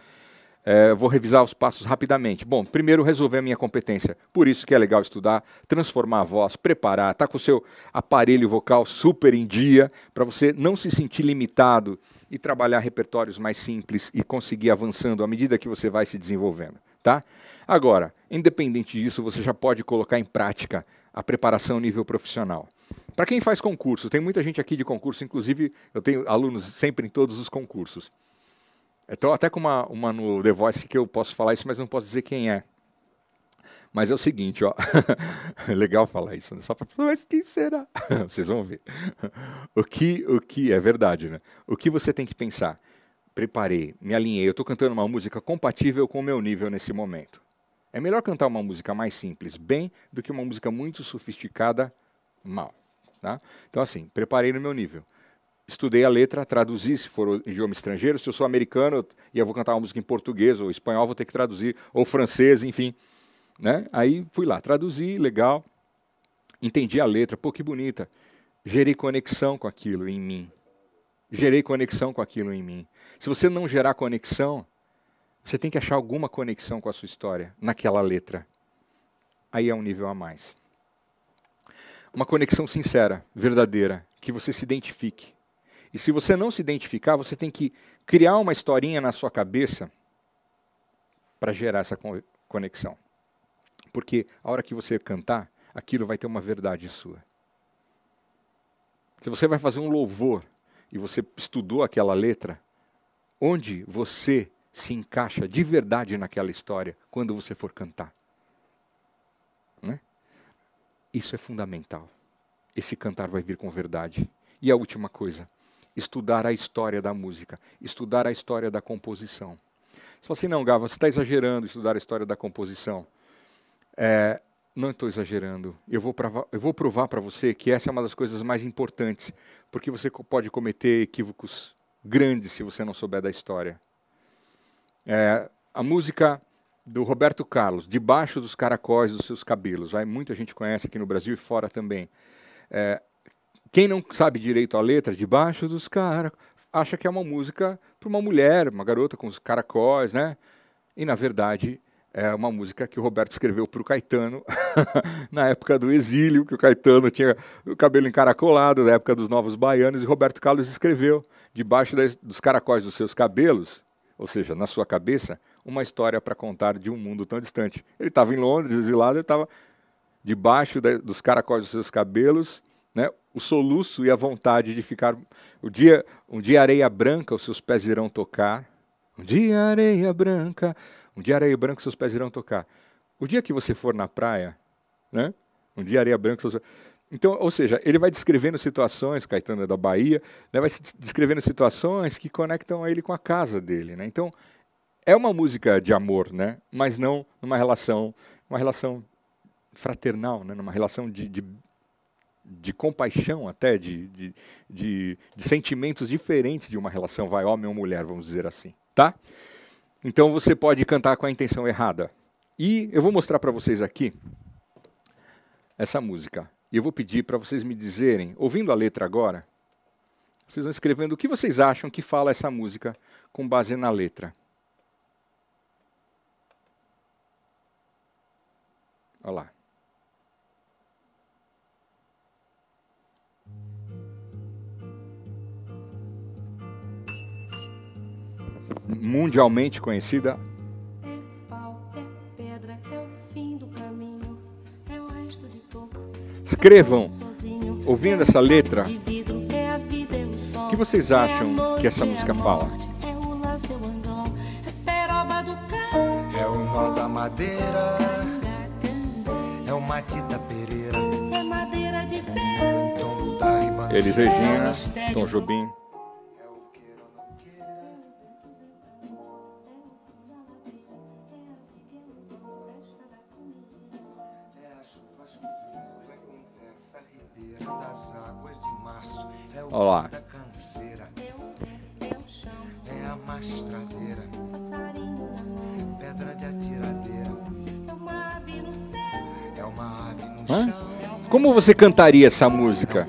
É, vou revisar os passos rapidamente. Bom, primeiro resolver a minha competência. Por isso que é legal estudar, transformar a voz, preparar, tá com o seu aparelho vocal super em dia, para você não se sentir limitado e trabalhar repertórios mais simples e conseguir avançando à medida que você vai se desenvolvendo, tá? Agora, independente disso, você já pode colocar em prática a preparação nível profissional. Para quem faz concurso, tem muita gente aqui de concurso, inclusive eu tenho alunos sempre em todos os concursos. Estou até com uma, uma no The Voice que eu posso falar isso, mas não posso dizer quem é. Mas é o seguinte, ó. Legal falar isso, né? Só para mas quem será? Vocês vão ver. O que, o que é verdade, né? O que você tem que pensar? Preparei, me alinhei, eu estou cantando uma música compatível com o meu nível nesse momento. É melhor cantar uma música mais simples, bem, do que uma música muito sofisticada, mal. Tá? Então, assim, preparei no meu nível estudei a letra, traduzi se for idioma estrangeiro. Se eu sou americano e eu vou cantar uma música em português ou espanhol, vou ter que traduzir, ou francês, enfim. Né? Aí fui lá, traduzi, legal, entendi a letra, pô, que bonita. Gerei conexão com aquilo em mim. Gerei conexão com aquilo em mim. Se você não gerar conexão, você tem que achar alguma conexão com a sua história naquela letra. Aí é um nível a mais. Uma conexão sincera, verdadeira, que você se identifique. E se você não se identificar, você tem que criar uma historinha na sua cabeça para gerar essa conexão. Porque a hora que você cantar, aquilo vai ter uma verdade sua. Se você vai fazer um louvor e você estudou aquela letra, onde você se encaixa de verdade naquela história quando você for cantar? Né? Isso é fundamental. Esse cantar vai vir com verdade. E a última coisa, estudar a história da música, estudar a história da composição. Você assim, não, Gava, você está exagerando estudar a história da composição. É, não estou exagerando. Eu vou, eu vou provar para você que essa é uma das coisas mais importantes, porque você pode cometer equívocos grandes se você não souber da história. É, a música do Roberto Carlos, Debaixo dos Caracóis dos Seus Cabelos. Vai, muita gente conhece aqui no Brasil e fora também. É, quem não sabe direito a letra, Debaixo dos Caracóis, acha que é uma música para uma mulher, uma garota com os caracóis, né? E, na verdade, é uma música que o Roberto escreveu para o Caetano na época do exílio, que o Caetano tinha o cabelo encaracolado, na época dos Novos Baianos, e Roberto Carlos escreveu, debaixo das, dos caracóis dos seus cabelos, ou seja, na sua cabeça, uma história para contar de um mundo tão distante. Ele estava em Londres, exilado, ele estava debaixo de, dos caracóis dos seus cabelos, né, o soluço e a vontade de ficar. O dia, um dia areia branca, os seus pés irão tocar. Um dia areia branca, um dia areia branca, seus pés irão tocar. O dia que você for na praia, né? Um dia areia branca, seus... Então, ou seja, ele vai descrevendo situações, Caetano é da Bahia, né, vai descrevendo situações que conectam ele com a casa dele, né? Então, é uma música de amor, né? Mas não numa relação, uma relação fraternal, né? Numa relação de, de, de compaixão até, de, de, de, de sentimentos diferentes de uma relação, vai homem ou mulher, vamos dizer assim, tá? Então você pode cantar com a intenção errada. E eu vou mostrar para vocês aqui essa música. E eu vou pedir para vocês me dizerem, ouvindo a letra agora, vocês vão escrevendo o que vocês acham que fala essa música com base na letra. Olha lá. Mundialmente conhecida. Escrevam, ouvindo essa letra, o que vocês acham que essa música fala? É o nó da madeira, é o Matita Pereira, é madeira de ferro. Elis Regina, Tom Jobim. Olha lá. É a mastradeira, pedra de atiradeira, é uma ave no é chão. Como você cantaria essa música?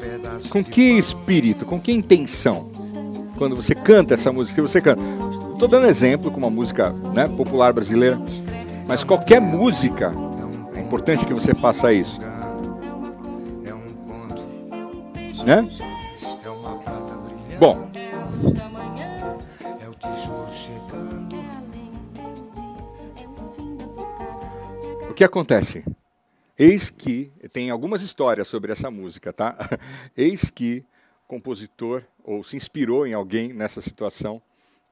Com que espírito? Com que intenção? Quando você canta essa música, que você canta. Estou dando exemplo com uma música né, popular brasileira, mas qualquer música, é importante que você faça isso. Né? Bom. O que acontece? Eis que tem algumas histórias sobre essa música, tá? Eis que o compositor ou se inspirou em alguém nessa situação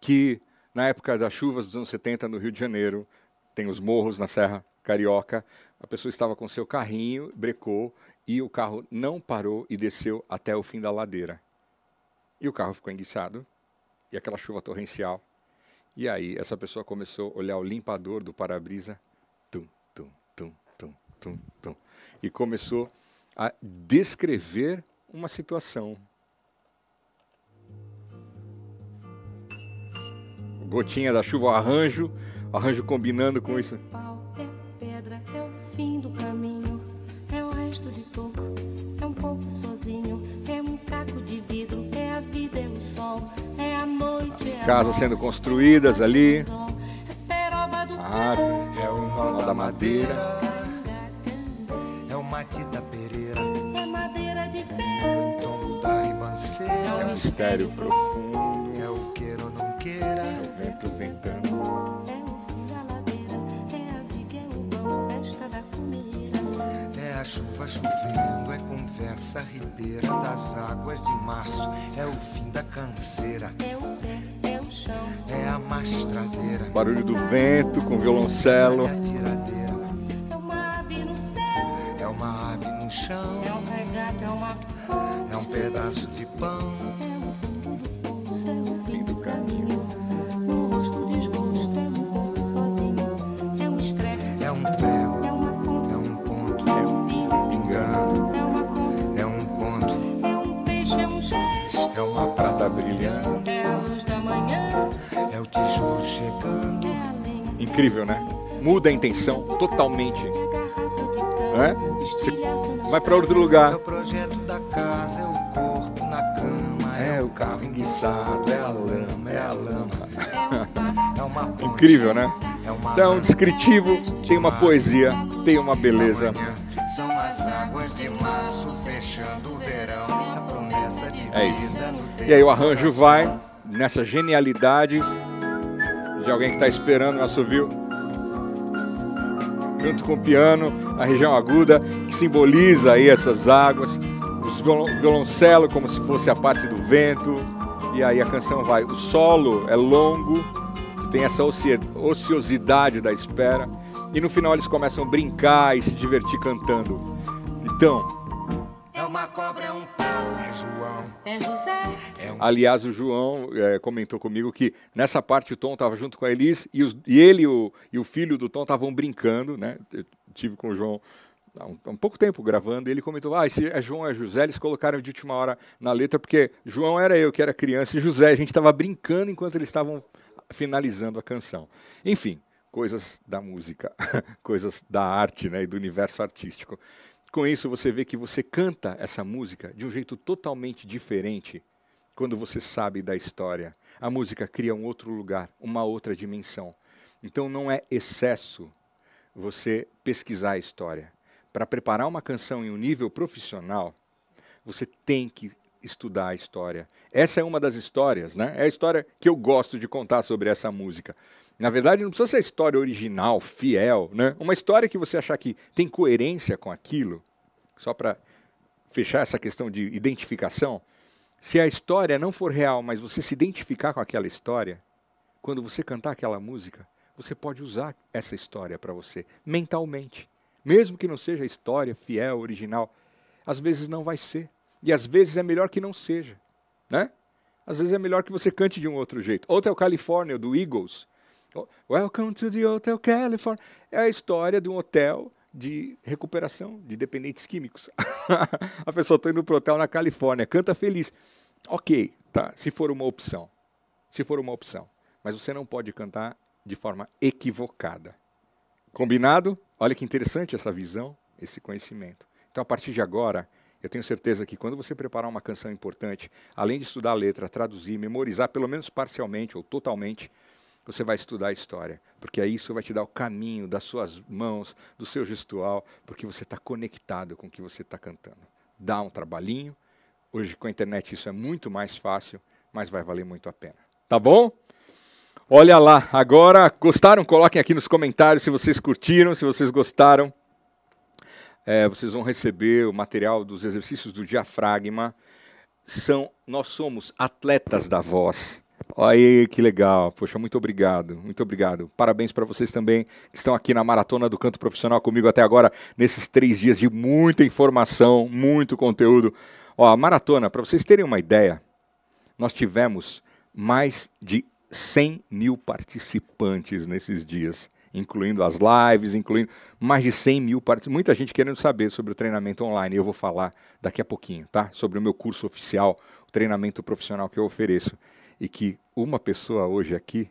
que na época das chuvas dos anos 70 no Rio de Janeiro, tem os morros na Serra Carioca, a pessoa estava com seu carrinho, brecou e o carro não parou e desceu até o fim da ladeira. E o carro ficou enguiçado, e aquela chuva torrencial. E aí essa pessoa começou a olhar o limpador do para-brisa, tum, tum, tum, tum, tum, tum, e começou a descrever uma situação. Gotinha da chuva, arranjo, arranjo combinando com isso. Casas sendo construídas ali. A árvore, é o nó da madeira, é o matita pereira, é madeira de ferro, tombo da ribanceira, é um mistério profundo, é o queira ou não queira, é o vento ventando. É o fim da ladeira, é a viga, É a chuva chovendo, é conversa ribeira das águas de março. É o fim da canseira. É o pé, é o chão. É a mastradeira. Barulho do vento com violoncelo. É a tiradeira. É uma ave no céu. É uma ave no chão. É um regato, é uma fonte. É um pedaço de pão. É o fundo do poço, é o fim do caminho. Incrível, né? Muda a intenção totalmente. É É? cana. Você vai para outro É lugar. o projeto da casa. É o corpo na cama. É o carro enguiçado. É a lama. É a lama. É É. Incrível, né? É Então, descritivo, tem uma poesia, tem uma beleza. São as águas de março fechando o verão. A promessa de vida É isso. E aí o arranjo vai nessa genialidade de alguém que está esperando o assovio. Junto com o piano, a região aguda, que simboliza aí essas águas, os violon- violoncelo como se fosse a parte do vento, e aí a canção vai. O solo é longo, tem essa ociosidade da espera, e no final eles começam a brincar e se divertir cantando. Então, uma cobra, é um pau. É João. é José. É um Aliás, o João eh, comentou comigo que nessa parte o Tom estava junto com a Elis e, os- e ele e o, e o filho do Tom estavam brincando, né? Eu tive com o João há um, há um pouco tempo gravando e ele comentou: Ah, esse é João, é José. Eles colocaram de última hora na letra porque João era eu que era criança e José a gente estava brincando enquanto eles estavam finalizando a canção. Enfim, coisas da música, coisas da arte né? e do universo artístico. Com isso, você vê que você canta essa música de um jeito totalmente diferente quando você sabe da história. A música cria um outro lugar, uma outra dimensão. Então não é excesso você pesquisar a história. Para preparar uma canção em um nível profissional, você tem que estudar a história. Essa é uma das histórias, né? É a história que eu gosto de contar sobre essa música. Na verdade, não precisa ser história original, fiel, né? Uma história que você achar que tem coerência com aquilo, só para fechar essa questão de identificação. Se a história não for real, mas você se identificar com aquela história, quando você cantar aquela música, você pode usar essa história para você, mentalmente. Mesmo que não seja história fiel, original, às vezes não vai ser. E às vezes é melhor que não seja, né? Às vezes é melhor que você cante de um outro jeito. Hotel California, do Eagles. O- Welcome to the Hotel California. É a história de um hotel de recuperação de dependentes químicos. a pessoa está indo para o hotel na Califórnia, canta feliz. Ok, tá, se for uma opção. Se for uma opção. Mas você não pode cantar de forma equivocada. Combinado? Olha que interessante essa visão, esse conhecimento. Então, a partir de agora, eu tenho certeza que quando você preparar uma canção importante, além de estudar a letra, traduzir, memorizar, pelo menos parcialmente ou totalmente, você vai estudar a história. Porque aí isso vai te dar o caminho das suas mãos, do seu gestual, porque você está conectado com o que você está cantando. Dá um trabalhinho. Hoje, com a internet, isso é muito mais fácil, mas vai valer muito a pena. Tá bom? Olha lá, agora gostaram? Coloquem aqui nos comentários se vocês curtiram, se vocês gostaram. É, vocês vão receber o material dos exercícios do diafragma. São, nós somos atletas da voz. Aí que legal. Poxa, muito obrigado. Muito obrigado. Parabéns para vocês também que estão aqui na maratona do canto profissional comigo até agora, nesses três dias de muita informação, muito conteúdo. Ó, a maratona, para vocês terem uma ideia, nós tivemos mais de 100 mil participantes nesses dias, incluindo as lives, incluindo mais de 100 mil participantes. Muita gente querendo saber sobre o treinamento online. Eu vou falar daqui a pouquinho, tá? Sobre o meu curso oficial, o treinamento profissional que eu ofereço. E que uma pessoa hoje aqui